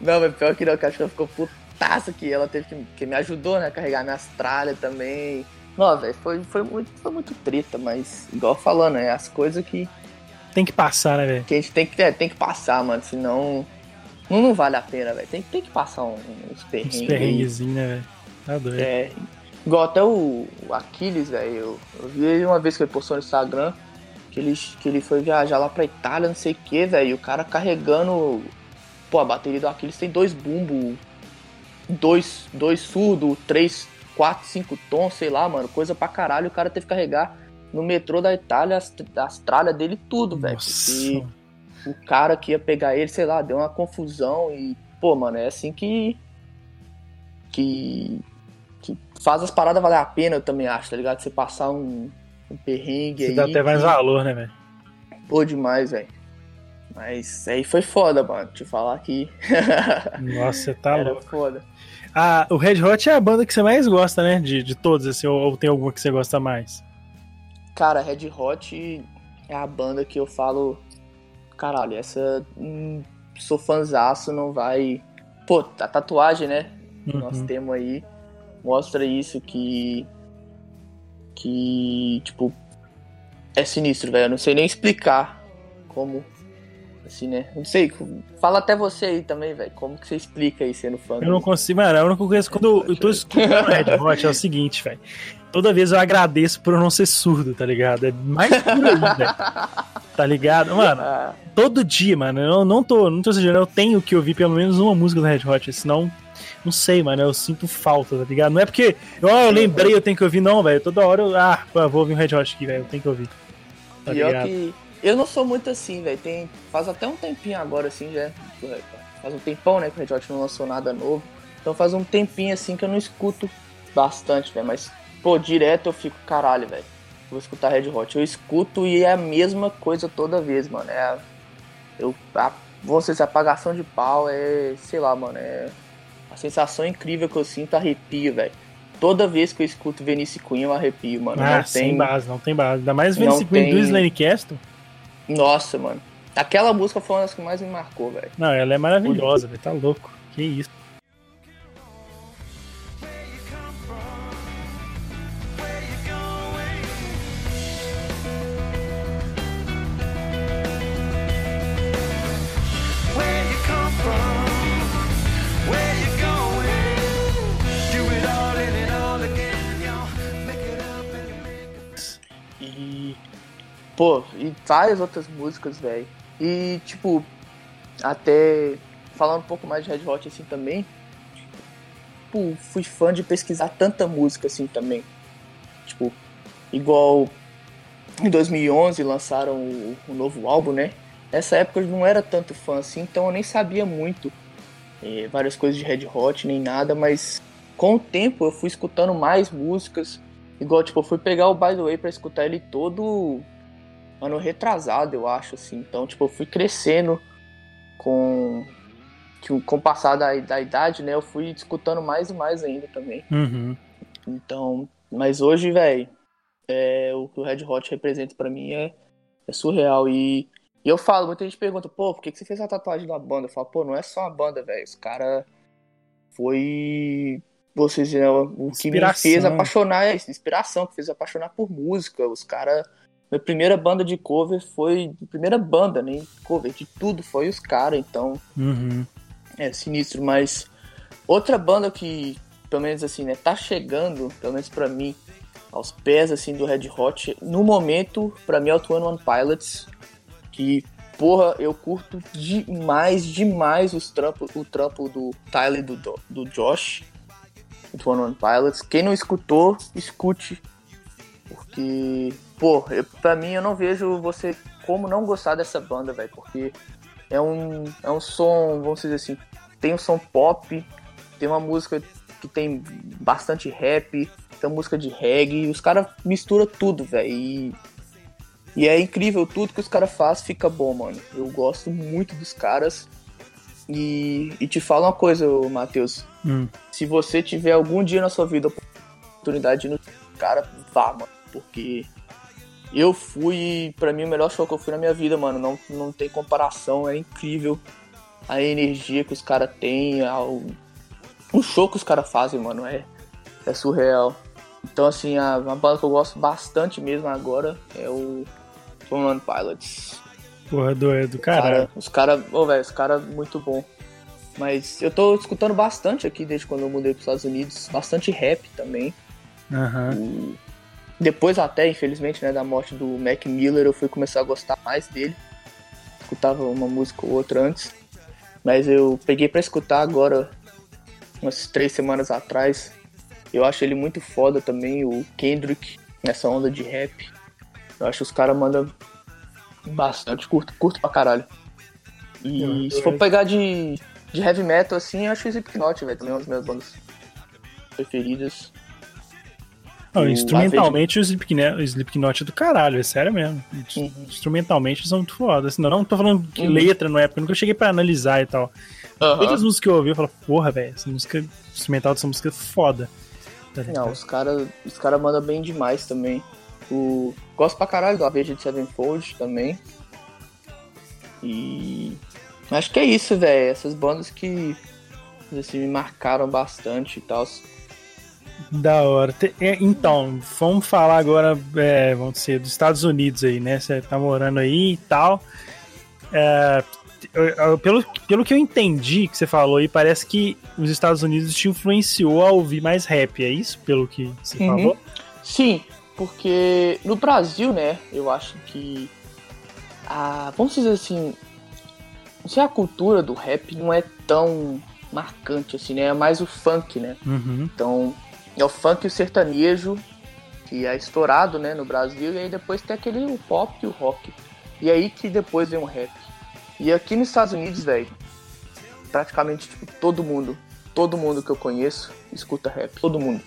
Não, mas pior que não, que acho que ela ficou putaça que ela teve que, que me ajudou, né, a carregar minhas tralhas também. Não, velho, foi, foi, muito, foi muito treta, mas igual falando, é as coisas que, Tem que passar, né, velho? que a gente tem que, é, tem que passar, mano, senão não, não vale a pena, velho. Tem, tem que passar um- uns perrengues. Uns perrenguezinhos, né, velho? Tá doido. É, igual até o, Aquiles, velho. Eu, eu vi ele uma vez que ele postou no Instagram que ele, que ele foi viajar lá pra Itália, não sei o que, velho. E o cara carregando. Pô, a bateria do Aquiles tem dois bumbos, dois, dois surdos, três, quatro, cinco tons, sei lá, mano. Coisa pra caralho. O cara teve que carregar no metrô da Itália as, as tralhas dele tudo, velho. Porque. O cara que ia pegar ele, sei lá, deu uma confusão e, pô, mano, é assim que. que. que faz as paradas valer a pena, eu também acho, tá ligado? Você passar um, um perrengue Você aí. dá até mais que- valor, né, velho? Pô, demais, velho. Mas aí foi foda, mano. Te falar que Nossa, você tá era louco. foda. Ah, o Red Hot é a banda que você mais gosta, né? De, de todos, assim, ou, ou tem alguma que você gosta mais? Cara, Red Hot é a banda que eu falo. Caralho, essa. hum, sou fanzaço, não vai. Pô, a tatuagem, né? que nós Uhum. temos aí mostra isso que que tipo é sinistro, velho. Eu não sei nem explicar como assim, né? Não sei, fala até você aí também, velho. Como que você explica aí sendo fã? Eu não consigo, mano, a única coisa quando eu, eu tô escutando Red Hot é o seguinte, velho. Toda vez eu agradeço por eu não ser surdo, tá ligado? É mais aí, velho. Tá ligado? Mano, Ah, todo dia, mano, eu não tô, não tô exagerando, eu tenho que ouvir pelo menos uma música do Red Hot, senão, não sei, mano, eu sinto falta, tá ligado? Não é porque, ó, eu lembrei, eu tenho que ouvir, não, velho, toda hora eu, ah, vou ouvir um Red Hot aqui, velho, eu tenho que ouvir. Tá pior ligado? que eu não sou muito assim, velho. Tem faz até um tempinho agora assim, já. Faz um tempão, né, que o Red Hot não lançou nada novo. Então faz um tempinho assim que eu não escuto bastante, velho, mas pô, direto eu fico caralho, velho. Vou escutar Red Hot. Eu escuto e é a mesma coisa toda vez, mano. É a, eu a, você se apagação de pau é, sei lá, mano, é a sensação incrível que eu sinto arrepio, velho. Toda vez que eu escuto Venice Queen eu arrepio, mano. Ah, não sem tem base, não tem base. Ainda mais Não esse Queen do tem- Slane Castle. Nossa, mano. Aquela música foi uma das que mais me marcou, velho. Não, ela é maravilhosa, velho, tá louco. Que isso. Pô, e várias outras músicas, velho. E, tipo, até falando um pouco mais de Red Hot assim também. Tipo, fui fã de pesquisar tanta música assim também. Tipo, igual em 2011 lançaram o, o novo álbum, né? Nessa época eu não era tanto fã assim, então eu nem sabia muito eh, várias coisas de Red Hot, nem nada, mas com o tempo eu fui escutando mais músicas. Igual, tipo, eu fui pegar o By The Way pra escutar ele todo ano retrasado, eu acho, assim. Então, tipo, eu fui crescendo com, com o passar da, da idade, né? Eu fui escutando mais e mais ainda também. Uhum. Então, mas hoje, velho, é, o que o Red Hot representa pra mim é, é surreal. E, e eu falo, muita gente pergunta, pô, por que, que você fez a tatuagem da banda? Eu falo, pô, não é só uma banda, velho. Os cara foi vocês né, o que me Inspiração. fez apaixonar, é isso, inspiração, que fez apaixonar por música. Os caras. Minha primeira banda de cover foi. Primeira banda, nem cover, de tudo foi os caras, então Uhum. é sinistro. Mas outra banda que, pelo menos assim, né, tá chegando, pelo menos pra mim, aos pés assim do Red Hot, no momento, pra mim é o Twin One Pilots, que. Porra, eu curto demais, demais os trampo, o trampo do Tyler e do, Do- do Josh. do One One Pilots. Quem não escutou, escute. Porque, pô, eu, pra mim eu não vejo você como não gostar dessa banda, velho. Porque é um, é um som, vamos dizer assim, tem um som pop, tem uma música que tem bastante rap, tem uma música de reggae, os caras misturam tudo, velho. E, e é incrível, tudo que os caras fazem fica bom, mano. Eu gosto muito dos caras. E, e te falo uma coisa, Matheus. Hum. Se você tiver algum dia na sua vida a oportunidade de ir no cara, vá, mano. Porque eu fui, e pra mim, o melhor show que eu fui na minha vida, mano. Não, não tem comparação, é incrível a energia que os caras têm, ao- o show que os caras fazem, mano, é, é surreal. Então, assim, a, uma banda que eu gosto bastante mesmo agora é o Run Pilots. Porra, doido, caralho. Cara, os caras, ô, velho, os caras muito bom. Mas eu tô escutando bastante aqui desde quando eu mudei pros Estados Unidos, bastante rap também. Aham. Depois até, infelizmente, né, da morte do Mac Miller, eu fui começar a gostar mais dele. Escutava uma música ou outra antes. Mas eu peguei pra escutar agora, umas três semanas atrás. Eu acho ele muito foda também, o Kendrick, nessa onda de rap. Eu acho que os caras mandam bastante, curto, curto pra caralho. E Eu- se for pegar de, de heavy metal, assim, eu acho o Slipknot, velho, também é uma das minhas bandas preferidas. Não, instrumentalmente o Slipknot, é do caralho, é sério mesmo. Uhum. Instrumentalmente eles são muito foda. Assim, não, não tô falando que Uhum. letra não é, porque eu nunca cheguei pra analisar e tal. Aham. Todas as músicas que eu ouvi, eu falo, porra, velho, essa música, instrumental dessa música é foda. Tá? Não, os caras os cara mandam bem demais também. O... Gosto pra caralho do Avenged Sevenfold também. E. Acho que é isso, velho. Essas bandas que assim, me marcaram bastante e tal. Da hora. É, Então, vamos falar agora, é, vamos dizer, dos Estados Unidos aí, né? Você tá morando aí e tal. É, pelo, pelo que eu entendi que você falou aí, parece que os Estados Unidos te influenciou a ouvir mais rap, é isso? Pelo que você Uhum. falou? Sim, porque no Brasil, né, eu acho que a, vamos dizer assim, sei, a cultura do rap não é tão marcante assim, né? É mais o funk, né? Uhum. Então, é o funk e o sertanejo, que é estourado, né, no Brasil, e aí depois tem aquele o pop e o rock. E aí que depois vem o rap. E aqui nos Estados Unidos, velho, praticamente tipo, todo mundo, todo mundo que eu conheço escuta rap, todo mundo.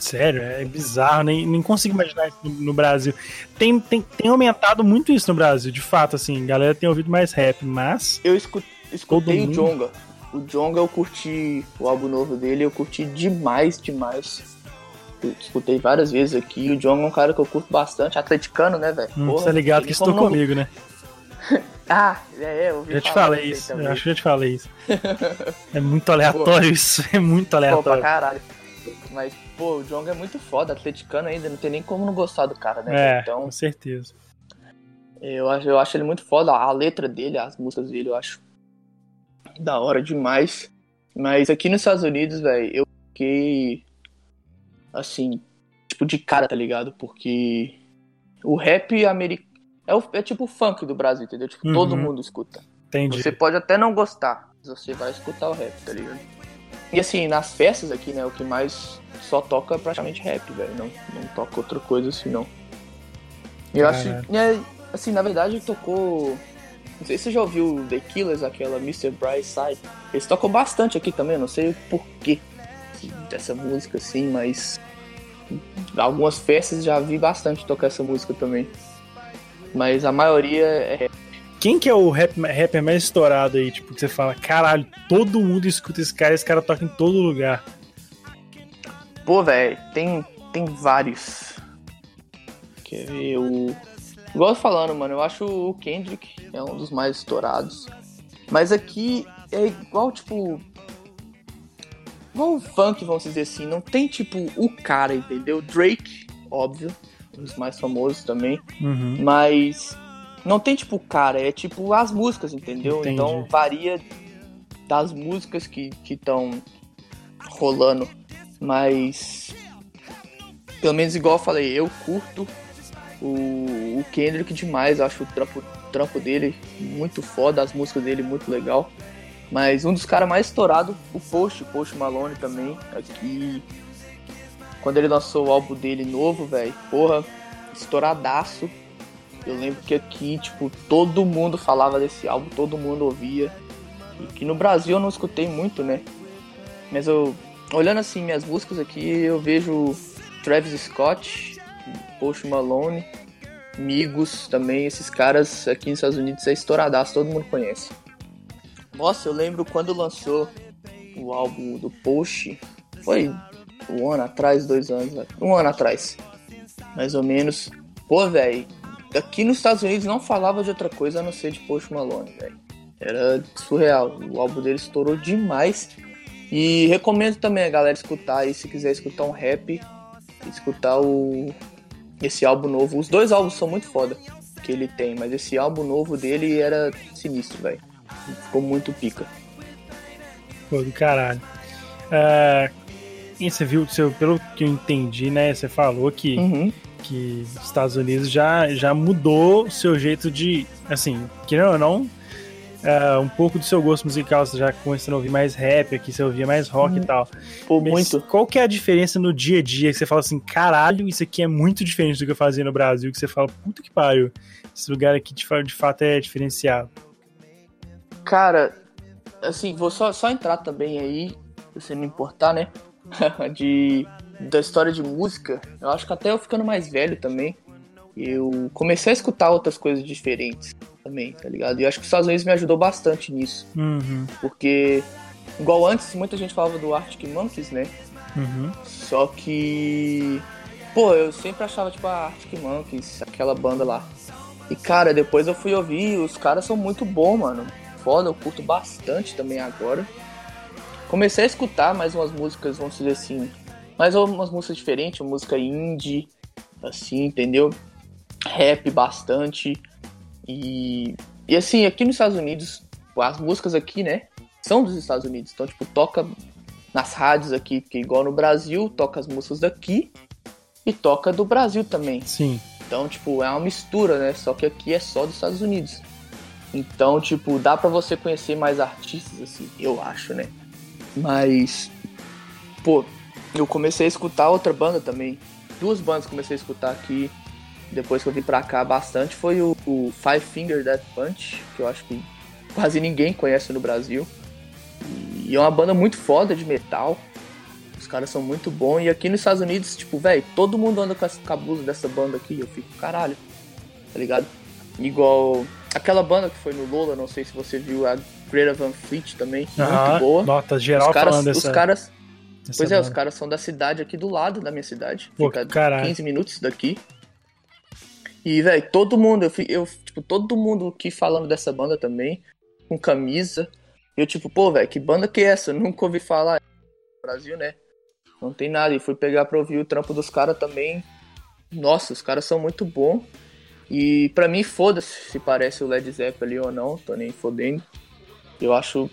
Sério, é bizarro, nem, nem consigo imaginar isso no, no Brasil. Tem, tem, tem aumentado muito isso no Brasil, de fato, assim, a galera tem ouvido mais rap, mas. Eu escu- escutei Todo o Jonga. O Jonga eu curti o álbum novo dele, eu curti demais, demais. Eu escutei várias vezes aqui. O Jonga é um cara que eu curto bastante, atleticano, né, velho? Hum, você tá ligado que estou não- comigo, né? Ah, é, é, eu ouvi Já te falei isso, eu acho que já te falei isso. É muito aleatório isso, é muito Pô, pra aleatório. caralho. Mas, pô, o Jonga é muito foda, atleticano ainda, não tem nem como não gostar do cara, né? É, Então, com certeza. eu acho, eu acho ele muito foda, a letra dele, as músicas dele, eu acho da hora demais. Mas aqui nos Estados Unidos, velho, eu fiquei assim, tipo de cara, tá ligado? Porque o rap americano é, o- é tipo o funk do Brasil, entendeu? Tipo, todo Uhum. mundo escuta. Entendi. Você pode até não gostar, mas você vai escutar o rap, tá ligado? E assim, nas festas aqui, né, o que mais só toca é praticamente rap, velho. Não, não toca outra coisa assim, não. E eu acho. É, assim, na verdade tocou. Não sei se você já ouviu The Killers, aquela Mr. Brightside. Eles tocam bastante aqui também, não sei o porquê dessa música, assim, mas. Algumas festas já vi bastante tocar essa música também. Mas a maioria é Quem que é o rap, rapper mais estourado aí? Tipo, que você fala, caralho, todo mundo escuta esse cara, esse cara toca em todo lugar. Pô, velho, tem, tem vários. Quer ver o. Igual falando, mano, eu acho o Kendrick é um dos mais estourados. Mas aqui é igual, tipo. Não funk, vamos dizer assim. Não tem, tipo, o cara, entendeu? Drake, óbvio. Um dos mais famosos também. Uhum. Mas não tem tipo cara, é tipo as músicas, entendeu? Entendi. Então varia das músicas que estão rolando. Mas pelo menos igual eu falei, eu curto o, o Kendrick demais, acho o trampo, o trampo dele muito foda, as músicas dele muito legal. Mas um dos caras mais estourados, o Post, Post Malone também, aqui. Quando ele lançou o álbum dele novo, velho, porra, estouradaço. Eu lembro que aqui, tipo, todo mundo falava desse álbum, todo mundo ouvia. E que no Brasil eu não escutei muito, né? Mas eu, olhando assim minhas buscas aqui, eu vejo Travis Scott, Post Malone, Migos também. Esses caras aqui nos Estados Unidos é estouradaço, todo mundo conhece. Nossa, eu lembro quando lançou o álbum do Post, foi um ano atrás, dois anos, né? um ano atrás, mais ou menos. Pô, velho, aqui nos Estados Unidos não falava de outra coisa a não ser de Post Malone, velho. Era surreal. O álbum dele estourou demais. E recomendo também a galera escutar aí, se quiser escutar um rap, escutar o esse álbum novo. Os dois álbuns são muito foda que ele tem, mas esse álbum novo dele era sinistro, velho. Ficou muito pica. Pô, do caralho. É, e você viu, você- pelo que eu entendi, né? Você falou que, Uhum. que os Estados Unidos já, já mudou o seu jeito de. Assim, querendo ou não, é, um pouco do seu gosto musical. Você já começando a ouvir mais rap aqui, você ouvia mais rock e tal. Pô, Mas muito. Qual que é a diferença no dia a dia que você fala assim, caralho, isso aqui é muito diferente do que eu fazia no Brasil, que você fala, puta que pariu, esse lugar aqui de, de fato é diferenciado. Cara, assim, vou só, só entrar também aí, se você não importar, né? de, da história de música. Eu acho que até eu ficando mais velho também, eu comecei a escutar outras coisas diferentes também, tá ligado? E eu acho que os Estados Unidos me ajudou bastante nisso. Uhum, Porque, igual antes, muita gente falava do Arctic Monkeys, né? uhum. Só que. Pô, eu sempre achava, tipo, a Arctic Monkeys, aquela banda lá. E, cara, depois eu fui ouvir, os caras são muito bons, mano. Foda, eu curto bastante também agora. Comecei a escutar mais umas músicas, vamos dizer assim, mais umas músicas diferentes, música indie, assim, entendeu? Rap bastante. E, e assim, aqui nos Estados Unidos, as músicas aqui, né, são dos Estados Unidos. Então, tipo, toca nas rádios aqui, porque igual no Brasil, toca as músicas daqui e toca do Brasil também. Sim. Então, tipo, é uma mistura, né? Só que aqui é só dos Estados Unidos. Então, tipo, dá pra você conhecer mais artistas, assim, eu acho, né? Mas, pô, eu comecei a escutar outra banda também. Duas bandas que comecei a escutar aqui, depois que eu vim pra cá bastante, foi o, o Five Finger Death Punch, que eu acho que quase ninguém conhece no Brasil. E é uma banda muito foda de metal. Os caras são muito bons. E aqui nos Estados Unidos, tipo, velho, todo mundo anda com essa cabuza dessa banda aqui. Eu fico, caralho, tá ligado? Igual aquela banda que foi no Lola, não sei se você viu, a Greta Van Fleet também, Aham. muito boa. Nota geral Os caras, falando dessa. os caras, dessa pois é, os caras são da cidade aqui do lado da minha cidade. Pô, Fica caralho. 15 minutos daqui. E, velho, todo mundo, eu, eu, tipo, todo mundo aqui falando dessa banda também, com camisa. Eu, tipo, pô, velho, que banda que é essa? Eu nunca ouvi falar. Brasil, né? Não tem nada. E fui pegar pra ouvir o trampo dos caras também. Nossa, os caras são muito bons. E pra mim, foda-se se parece o Led Zeppelin ou não, tô nem fodendo. Eu acho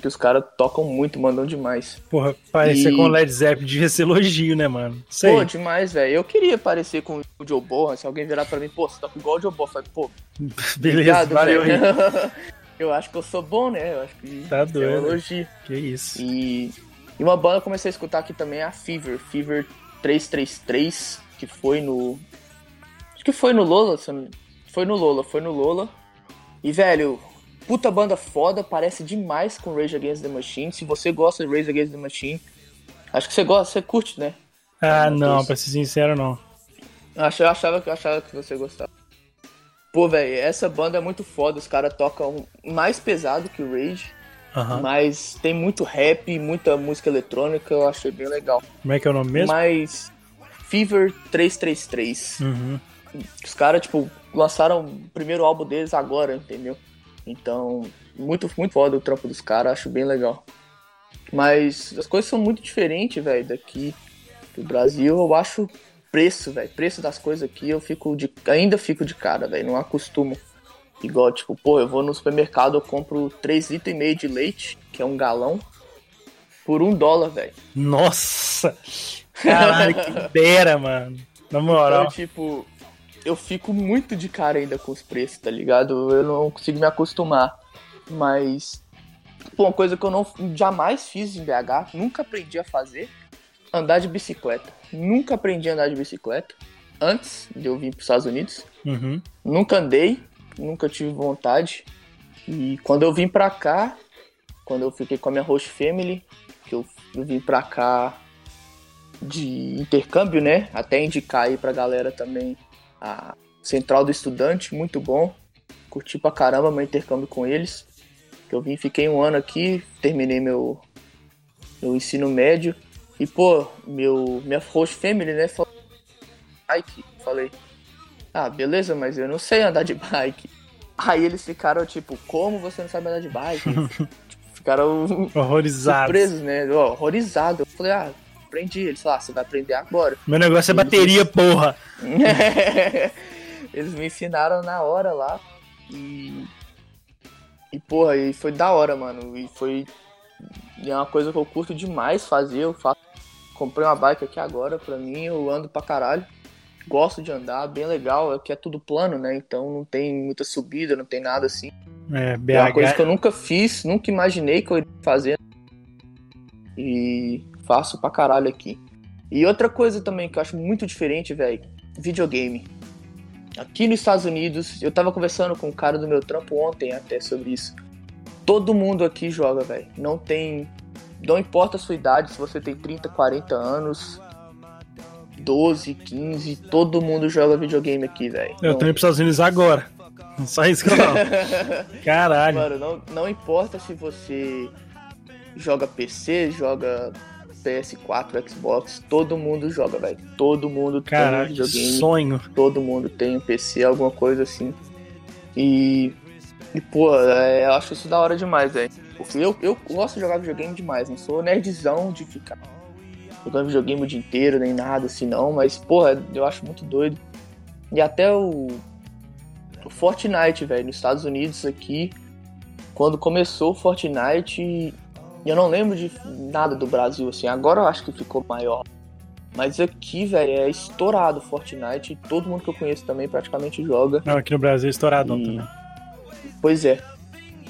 que os caras tocam muito, mandam demais. Porra, parecer E- com o Led Zeppelin devia ser elogio, né, mano? Sei. Pô, demais, velho. Eu queria parecer com o Joe Bohan. Se alguém virar pra mim, pô, você toca igual o Joe. Eu falei, pô, Beleza, obrigado, valeu aí. velho. eu acho que eu sou bom, né? Eu acho que Tá é um doido. elogio. Que isso. E, e uma banda que eu comecei a escutar aqui também é a Fever. Fever 333, que foi no. Acho que foi no Lola. Foi no Lola, foi no Lola. E, velho, puta banda foda, parece demais com Rage Against the Machine. Se você gosta de Rage Against the Machine, acho que você gosta, você curte, né? Ah, não, pra ser sincero, não. Eu ach- eu achava, eu achava que você gostava. Pô, velho, essa banda é muito foda. Os caras tocam mais pesado que o Rage, Aham. mas tem muito rap, muita música eletrônica. Eu achei bem legal. Como é que é o nome mesmo? Mas Fever 333. Uhum. Os caras, tipo, lançaram o primeiro álbum deles agora, entendeu? Então, muito, muito foda o trampo dos caras, acho bem legal. Mas as coisas são muito diferentes, velho, daqui do Brasil. Eu acho preço, velho. Preço das coisas aqui, eu fico de. Ainda fico de cara, velho. Não acostumo. Igual, tipo, pô, eu vou no supermercado, eu compro 3 litros e meio de leite, que é um galão, por um dólar, velho. Nossa! Caralho, que dera, mano. Na moral. Então, tipo, eu fico muito de cara ainda com os preços, tá ligado? Eu não consigo me acostumar. Mas, pô, uma coisa que eu não jamais fiz em BH, nunca aprendi a fazer, andar de bicicleta. Nunca aprendi a andar de bicicleta. Antes de eu vir para os Estados Unidos, Uhum. nunca andei, nunca tive vontade. E quando eu vim pra cá, quando eu fiquei com a minha host family, que eu, eu vim pra cá de intercâmbio, né? Até indicar aí pra galera também a Central do Estudante, muito bom. Curti pra caramba meu intercâmbio com eles. Eu vim, fiquei um ano aqui, terminei meu, meu ensino médio. E, pô, meu, minha host family, né? Falou, bike. Falei, ah, beleza, mas eu não sei andar de bike. Aí eles ficaram tipo, como você não sabe andar de bike? Tipo, ficaram Horrorizado. surpresos, né? Horrorizado. Eu falei, ah, aprendi. Eles falaram, ah, você vai aprender agora. Meu negócio é bateria, porra. Eles me ensinaram na hora lá. E. E, porra, e foi da hora, mano. E foi. e é uma coisa que eu curto demais fazer. Eu faço. Comprei uma bike aqui agora pra mim, eu ando pra caralho. Gosto de andar, bem legal. Aqui é tudo plano, né? Então não tem muita subida, não tem nada assim. É, É uma coisa que BH. eu nunca fiz, nunca imaginei que eu iria fazer. E faço pra caralho aqui. E outra coisa também que eu acho muito diferente, velho, videogame. Aqui nos Estados Unidos, eu tava conversando com um cara do meu trampo ontem até sobre isso. Todo mundo aqui joga, velho. Não tem. Não importa a sua idade, se você tem 30, 40 anos, 12, 15, todo mundo joga videogame aqui, velho. Eu Não- tô indo pros Estados Unidos agora. Só isso que eu falo. Caralho. Mano, não, não importa se você joga PC, joga PS4, Xbox, todo mundo joga, velho. Todo mundo tem um videogame, sonho. todo mundo tem um PC, alguma coisa assim. E, e pô, é, eu acho isso da hora demais, velho. Porque eu, eu gosto de jogar videogame demais, não sou nerdzão de ficar jogando videogame o dia inteiro, nem nada assim não, mas, porra, eu acho muito doido. E até o, o Fortnite, velho, nos Estados Unidos aqui, quando começou o Fortnite, e eu não lembro de nada do Brasil, assim, agora eu acho que ficou maior. Mas aqui, velho, é estourado Fortnite, todo mundo que eu conheço também praticamente joga. Não, aqui no Brasil é estouradão E- também. Pois é.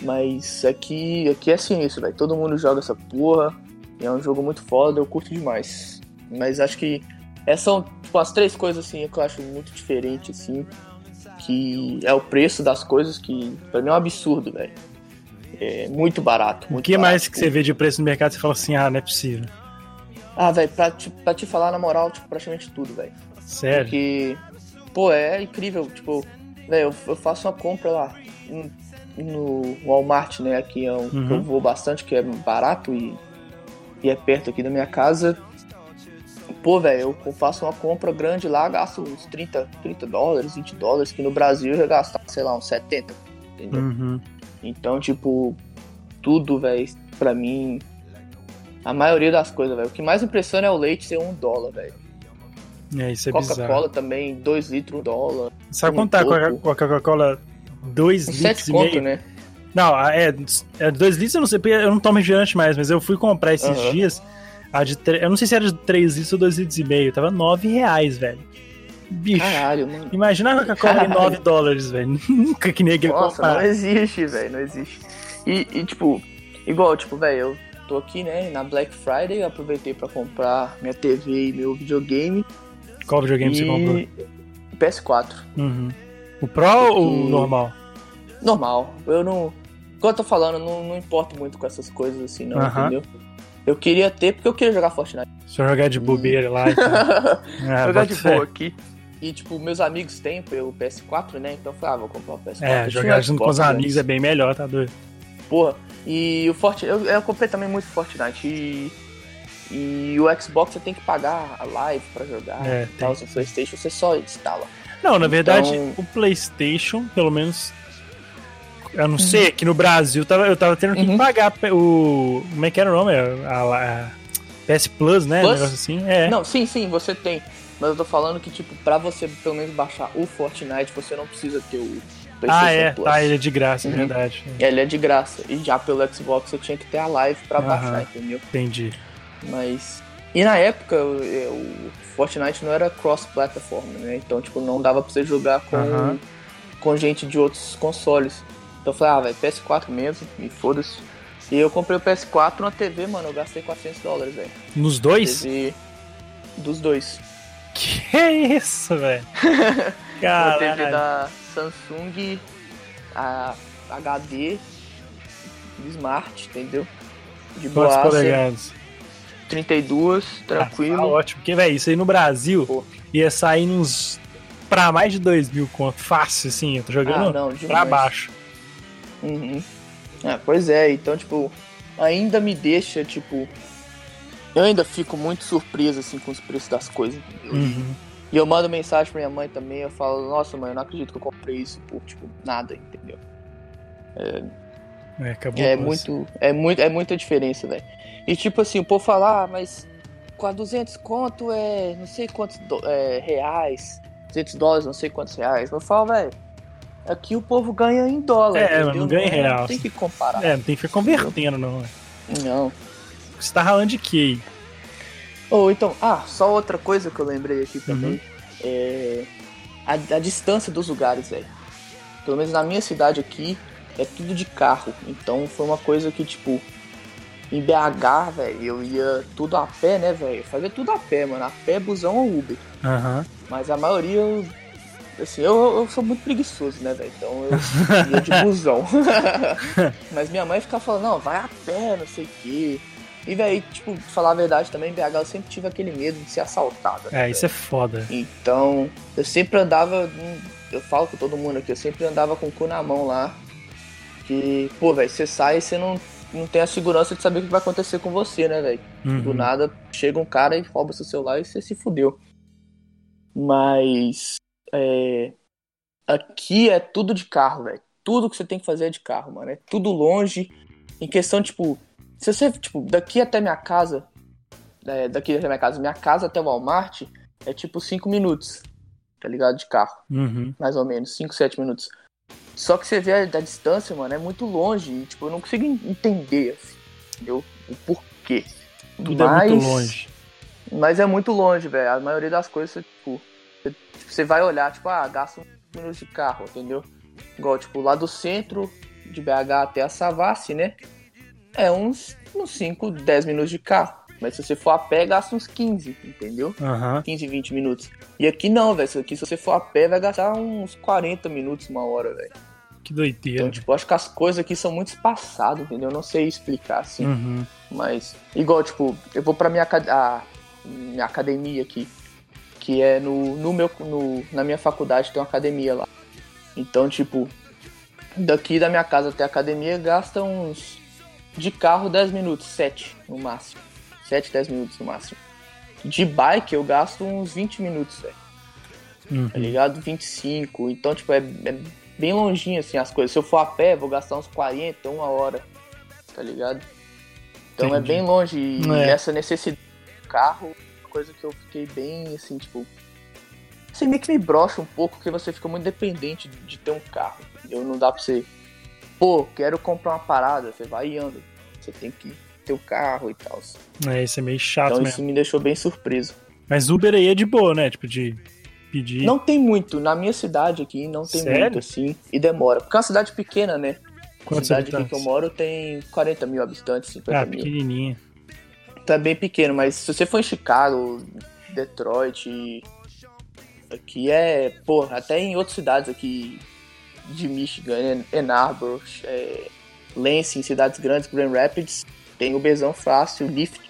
Mas aqui, aqui é sinistro, velho. Todo mundo joga essa porra. É um jogo muito foda, eu curto demais. Mas acho que essas são tipo, as três coisas assim que eu acho muito diferente, assim. Que é o preço das coisas, que pra mim é um absurdo, velho. É muito barato. O muito que barato. mais que você vê de preço no mercado e você fala assim, ah, não é possível. Ah, velho, pra, te- pra te falar na moral, tipo, praticamente tudo, velho. Sério. Porque, pô, é incrível. Tipo, velho, eu, eu faço uma compra lá no Walmart, né? Aqui é um que Uhum. eu vou bastante, que é barato e, e é perto aqui da minha casa. Pô, velho, eu faço uma compra grande lá, gasto uns 30, 30 dólares, 20 dólares, que no Brasil eu ia gastar, sei lá, uns 70. Entendeu? Uhum. Então, tipo, tudo, velho, pra mim. A maioria das coisas, velho. O que mais impressiona é o leite ser um dólar, velho. É, isso é bizarro. Coca-Cola também, 2 litros, um dólar. Sabe um quanto tá a Coca-Cola? 2 Uns litros 7 e conto, meio? né? Não, a- é 2 litros eu não sei, porque eu não tomo refrigerante mais, mas eu fui comprar esses Aham. dias. A de tre- Eu não sei se era de 3 litros ou 2 litros e meio. Tava 9 reais, velho. Bicho. Caralho, mano. Imagina a Coca-Cola Caralho. 9 dólares, velho. Nunca que ia Nossa, não comprar. existe, velho, não existe. E, e, tipo, igual, tipo, velho, eu tô aqui, né, na Black Friday, aproveitei pra comprar minha TV e meu videogame. Qual videogame e você comprou? PS4. Uhum. O Pro ou o E- normal? Normal. Eu não. Como eu tô falando, não, não importo muito com essas coisas assim, não, entendeu? Eu queria ter porque eu queria jogar Fortnite. Se eu jogar de bobeira lá e tal. Ah, jogar de boa aqui. E, tipo, meus amigos têm o PS4, né? Então eu falei, ah, vou comprar o PS4. É, jogar junto com os amigos antes. é bem melhor, tá doido? Porra, e o Fortnite, eu, eu comprei também muito Fortnite e, e o Xbox você tem que pagar a live pra jogar É, e tal, o Playstation você só instala. Não, na verdade, Então- o PlayStation, pelo menos Eu não sei, aqui no Brasil tava, eu tava tendo que Uhum. pagar o. Como é que era o nome? A, a- a PS Plus, né? Plus? Um negócio assim. É. Não, sim, sim, você tem. Mas eu tô falando que, tipo, pra você pelo menos baixar o Fortnite, você não precisa ter o PlayStation ah, é. Plus. Tá, ele é de graça, é Uhum. verdade. Ele é de graça. E já pelo Xbox você tinha que ter a live pra Aham. baixar, entendeu? Entendi. Mas. E na época, o, é, o Fortnite não era cross-platform, né? Então, tipo, não dava pra você jogar com, Aham. com gente de outros consoles. Então eu falei, ah, velho, PS4 mesmo, e foda-se. E eu comprei o PS4 na TV, mano, eu gastei 400 dólares, velho. Nos dois? TV dos dois. Que isso, velho? Uma TV da Samsung, a HD, Smart, entendeu? De boa, polegadas? 32, Ah, tranquilo. tá ótimo. Porque, velho, isso aí no Brasil Pô. ia sair uns. Pra mais de 2 mil conto. Fácil, assim. Eu tô jogando Ah, não, pra baixo. Uhum. É, pois é, então, tipo, ainda me deixa, tipo. Eu ainda fico muito surpreso, assim, com os preços das coisas? Uhum. E eu mando mensagem pra minha mãe também, eu falo, nossa, mãe, eu não acredito que eu comprei isso por, tipo, nada, entendeu? É, acabou. É muito, é muito, é muita diferença, velho. E tipo assim, o povo fala, ah, mas com a 200 conto é não sei quantos do- é, reais, 200 dólares, não sei quantos reais. Eu falo, velho, aqui o povo ganha em dólar, É, entendeu? não ganha em real. Não tem que comparar. É, não tem que ficar convertendo, não. né? Não. Você tá ralando de quê? Ou então, ah, só outra coisa que eu lembrei aqui também. Uhum. É a, a distância dos lugares, velho. Pelo menos na minha cidade aqui, é tudo de carro. Então foi uma coisa que, tipo, em BH, velho, eu ia tudo a pé, né, velho? Fazia tudo a pé, mano. A pé, busão ou Uber. Aham. Mas a maioria, eu- assim, eu, eu sou muito preguiçoso, né, velho? Então eu ia de busão. Mas minha mãe ficava falando, não, vai a pé, não sei o quê. E, velho, tipo, pra falar a verdade também, BH eu sempre tive aquele medo de ser assaltado. né, É, isso é foda. então, eu sempre andava. hum, Eu falo com todo mundo aqui, eu sempre andava com o cu na mão lá. Que, pô, velho, você sai e você não, não tem a segurança de saber o que vai acontecer com você, né, velho? Do Uhum. nada chega um cara e rouba seu celular e você se fudeu. Mas. É, aqui é tudo de carro, velho. Tudo que você tem que fazer é de carro, mano. É tudo longe. Em questão, tipo. Se você, tipo, daqui até minha casa. é, daqui até minha casa, minha casa até o Walmart é tipo 5 minutos. Tá ligado? De carro. Uhum. Mais ou menos. 5, 7 minutos. Só que você vê a, a distância, mano, é muito longe. E, tipo, eu não consigo en- entender, assim, entendeu? O porquê. Tudo é muito longe. Mas é muito longe, velho. A maioria das coisas, tipo, você, tipo, você vai olhar, tipo, ah, gasta uns minutos de carro, entendeu? Igual, tipo, lá do centro de BH até a Savassi, né? É uns, uns 5, 10 minutos de carro. Mas se você for a pé, gasta uns 15, entendeu? Aham. 15, 20 minutos. E aqui não, velho. Aqui, se você for a pé, vai gastar uns 40 minutos, uma hora, velho. Que doideira. Então, tipo, acho que as coisas aqui são muito espaçadas, entendeu? Eu não sei explicar, assim. Uhum. Mas, igual, tipo, eu vou pra minha, a, minha academia aqui, que é no, no meu, no, na minha faculdade, tem uma academia lá. Então, tipo, daqui da minha casa até a academia gasta uns, de carro, 10 minutos, 7 no máximo. 7, 10 minutos no máximo. De bike eu gasto uns 20 minutos, velho Uhum. tá ligado? 25. Então, tipo, é, é bem longinho, assim, as coisas. Se eu for a pé, vou gastar uns 40, uma hora, tá ligado? Então Entendi. é bem longe. E É. essa necessidade do carro, coisa que eu fiquei bem, assim, tipo... Assim, meio que me brocha um pouco, porque você fica muito dependente de, ter um carro. entendeu? Não dá pra você... Pô, quero comprar uma parada, você vai e anda. Você tem que ter o carro e tal. É, isso é meio chato Então mesmo. isso me deixou bem surpreso. Mas Uber aí é de boa, né? Tipo, de pedir. Não tem muito. Na minha cidade aqui não tem Sério? muito, assim. E demora. Porque é uma cidade pequena, né? A Quantos cidade aqui habitantes? que eu moro tem 40 mil habitantes, 50 Ah, mil. pequenininha. Então é bem pequeno, mas se você for em Chicago, Detroit, aqui é, pô, até em outras cidades aqui de Michigan, Ann Arbor, é, Lansing, cidades grandes, Grand Rapids, tem o Bezão Fácil, Lyft,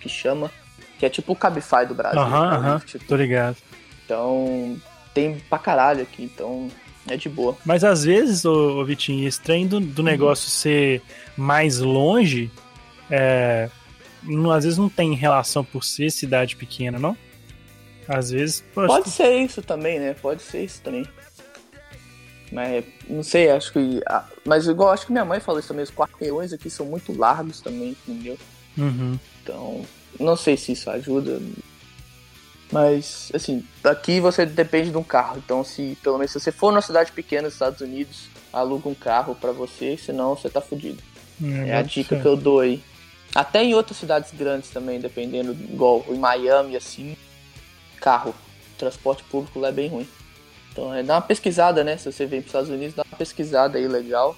que chama, que é tipo o Cabify do Brasil. Aham, né, aham. Lyft. Tô ligado. Então, tem pra caralho aqui, então é de boa. Mas às vezes, ô, ô Vitinho, esse trem do, Uhum. do negócio ser mais longe, é, não- às vezes não tem relação por ser cidade pequena, não? Às vezes, pô, Pode ser isso também, né? Pode ser isso também. Mas não sei, acho que. Mas igual acho que minha mãe falou isso também, os quarteirões aqui são muito largos também, entendeu? Uhum. Então, não sei se isso ajuda. Mas, assim, aqui você depende de um carro. Então, se pelo menos se você for numa cidade pequena nos Estados Unidos, aluga um carro pra você, senão você tá fudido. É a dica que eu dou aí. Até em outras cidades grandes também, dependendo, igual em Miami, assim, carro, transporte público lá é bem ruim. Então, é, dá uma pesquisada, né? Se você vem para os Estados Unidos, dá uma pesquisada aí legal.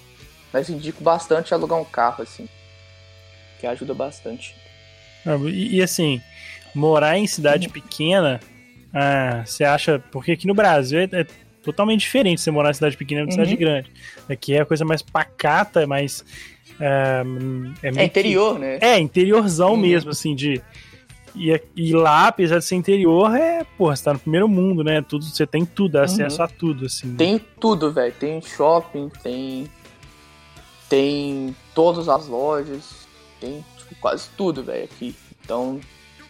Mas indico bastante alugar um carro, assim, que ajuda bastante. Ah, E, e, assim, morar em cidade Uhum. pequena, ah, você acha. Porque aqui no Brasil é, é totalmente diferente você morar em cidade pequena do cidade Uhum. grande. Aqui é a coisa mais pacata, mais. ah, é, É que- interior, né? É, interiorzão Uhum. mesmo, assim, de. E, e lá, apesar de ser interior, é, porra, você tá no primeiro mundo, né? Tudo, você tem tudo, acesso a tudo, assim. Tem tudo, velho. Tem shopping, tem. Tem todas as lojas, tem tipo, quase tudo, velho, aqui. Então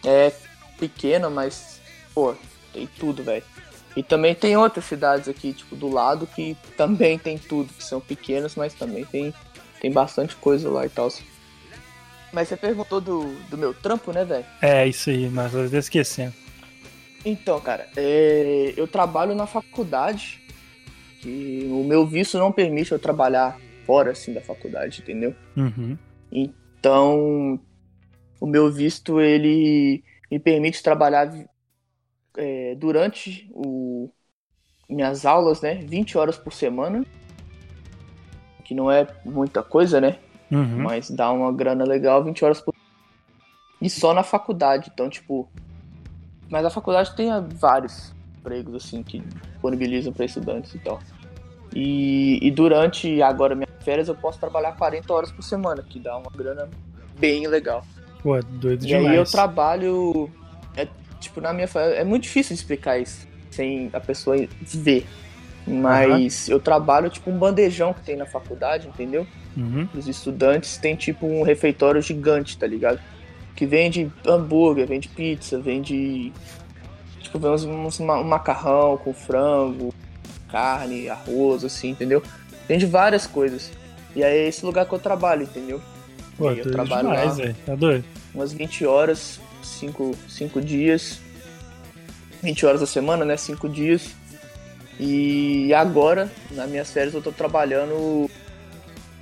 é pequena, mas, pô, tem tudo, velho. E também tem outras cidades aqui, tipo, do lado que também tem tudo, que são pequenas, mas também tem, tem bastante coisa lá e tal. Mas você perguntou do, do meu trampo, né, velho? É, isso aí, nós até esquecendo. Então, cara, é, eu trabalho na faculdade, que o meu visto não permite eu trabalhar fora, assim, da faculdade, entendeu? Uhum. Então, o meu visto, ele me permite trabalhar é, durante o, minhas aulas, né, 20 horas por semana, que não é muita coisa, né? Uhum. mas dá uma grana legal 20 horas por e só na faculdade então tipo mas a faculdade tem ah, vários empregos assim que disponibilizam para estudantes e tal e, e durante agora minhas férias eu posso trabalhar 40 horas por semana que dá uma grana bem legal Pô, doido e demais. aí eu trabalho é tipo na minha é muito difícil de explicar isso sem a pessoa ver mas eu trabalho tipo um bandejão que tem na faculdade entendeu Uhum. os estudantes tem tipo um refeitório gigante, tá ligado? Que vende hambúrguer, vende pizza, vende. Tipo, vem uns, um macarrão com frango, carne, arroz, assim, entendeu? Vende várias coisas. E aí é esse lugar que eu trabalho, entendeu? Pô, eu trabalho demais, lá. Tá doido. Umas 20 horas, 5 cinco dias. 20 horas a semana, né? 5 dias. E agora, nas minhas férias, eu tô trabalhando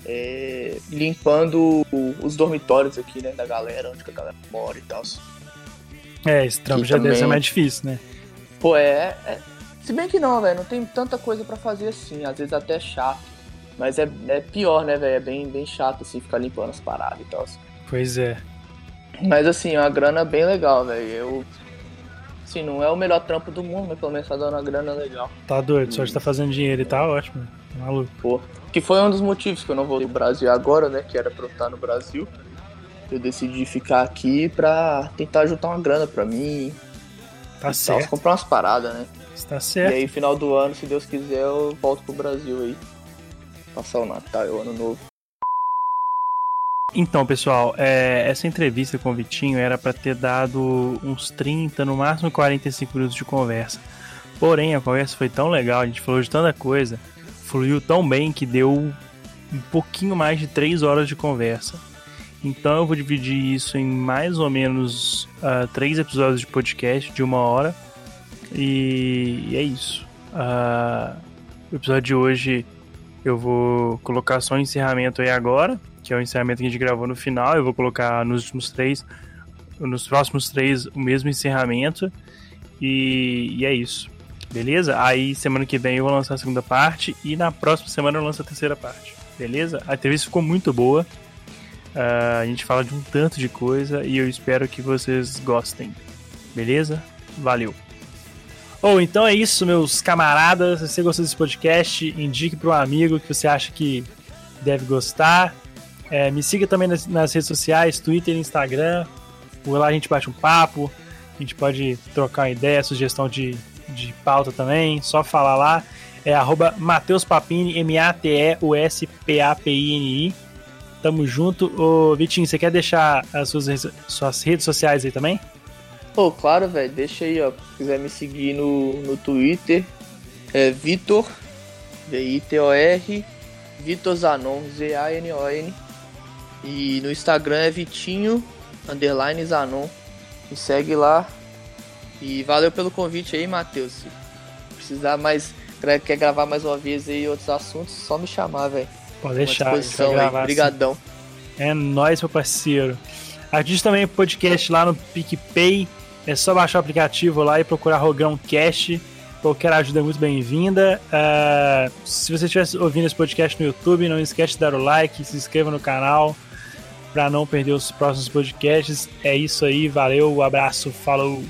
é, limpando os dormitórios aqui, né? Da galera, onde que a galera mora e tal. É, esse trampo já deve ser também- mais difícil, né? Pô, é, é- Se bem que não, velho, não tem tanta coisa pra fazer assim. Às vezes até é chato. Mas é, é pior, né, velho? É bem, bem chato, assim, ficar limpando as paradas e tal. Pois é. Mas assim, é uma grana bem legal, velho. Eu. Assim, não é o melhor trampo do mundo, mas pelo menos tá dando uma grana legal. Tá doido, só de tá fazendo dinheiro e tá ótimo. Tá maluco. Pô. Que foi um dos motivos que eu não voltei pro Brasil agora, né? Que era pra eu estar no Brasil. Eu decidi ficar aqui pra tentar juntar uma grana pra mim. Tá e tal, certo. comprar umas paradas, né? Tá E certo. aí, final do ano, se Deus quiser, eu volto pro Brasil aí. Passar o Natal e o Ano Novo. Então, pessoal, é, essa entrevista com o Vitinho era pra ter dado uns 30, no máximo 45 minutos de conversa. Porém, a conversa foi tão legal, a gente falou de tanta coisa, fluiu tão bem que deu um pouquinho mais de 3 horas de conversa. Então eu vou dividir isso em mais ou menos ah, três episódios de podcast de uma hora. E, é isso. Ah, o episódio de hoje eu vou colocar só o encerramento aí agora, que é o encerramento que a gente gravou no final. Eu vou colocar nos últimos três, nos próximos três, o mesmo encerramento. E, e é isso. Beleza? Aí semana que vem eu vou lançar a segunda parte e na próxima semana eu lanço a terceira parte. Beleza? A entrevista ficou muito boa. Ah, a gente fala de um tanto de coisa e eu espero que vocês gostem. Beleza? Valeu! Ou então é isso, meus camaradas. Se você gostou desse podcast, indique para um amigo que você acha que deve gostar. É, me siga também nas, nas redes sociais, Twitter e Instagram. Por lá a gente bate um papo, a gente pode trocar uma ideia, sugestão de, de pauta também. Só falar lá. É arroba Matheus Papini, M-A-T-E-U-S-P-A-P-I-N-I. Tamo junto. Ô, Vitinho, você quer deixar as suas, suas redes sociais aí também? Pô, claro, velho. Deixa aí, ó. Se quiser me seguir no, no Twitter, é Vitor V-I-T-O-R, Vitor Zanon, Z-A-N-O-N. E no Instagram é Vitinho, underline Zanon. Me segue lá. E valeu pelo convite aí, Matheus. Se precisar mais, quer gravar mais uma vez aí outros assuntos, só me chamar, velho. Pode deixar. a gente vai disposição aí. gravar, sim. Obrigadão. É nóis, meu parceiro. A gente também podcast lá no PicPay. É só baixar o aplicativo lá e procurar Rogão Cast. Qualquer ajuda é muito bem-vinda. Ah, se você estiver ouvindo esse podcast no YouTube, não esquece de dar o like, se inscreva no canal para não perder os próximos podcasts. É isso aí, valeu, um abraço, falou!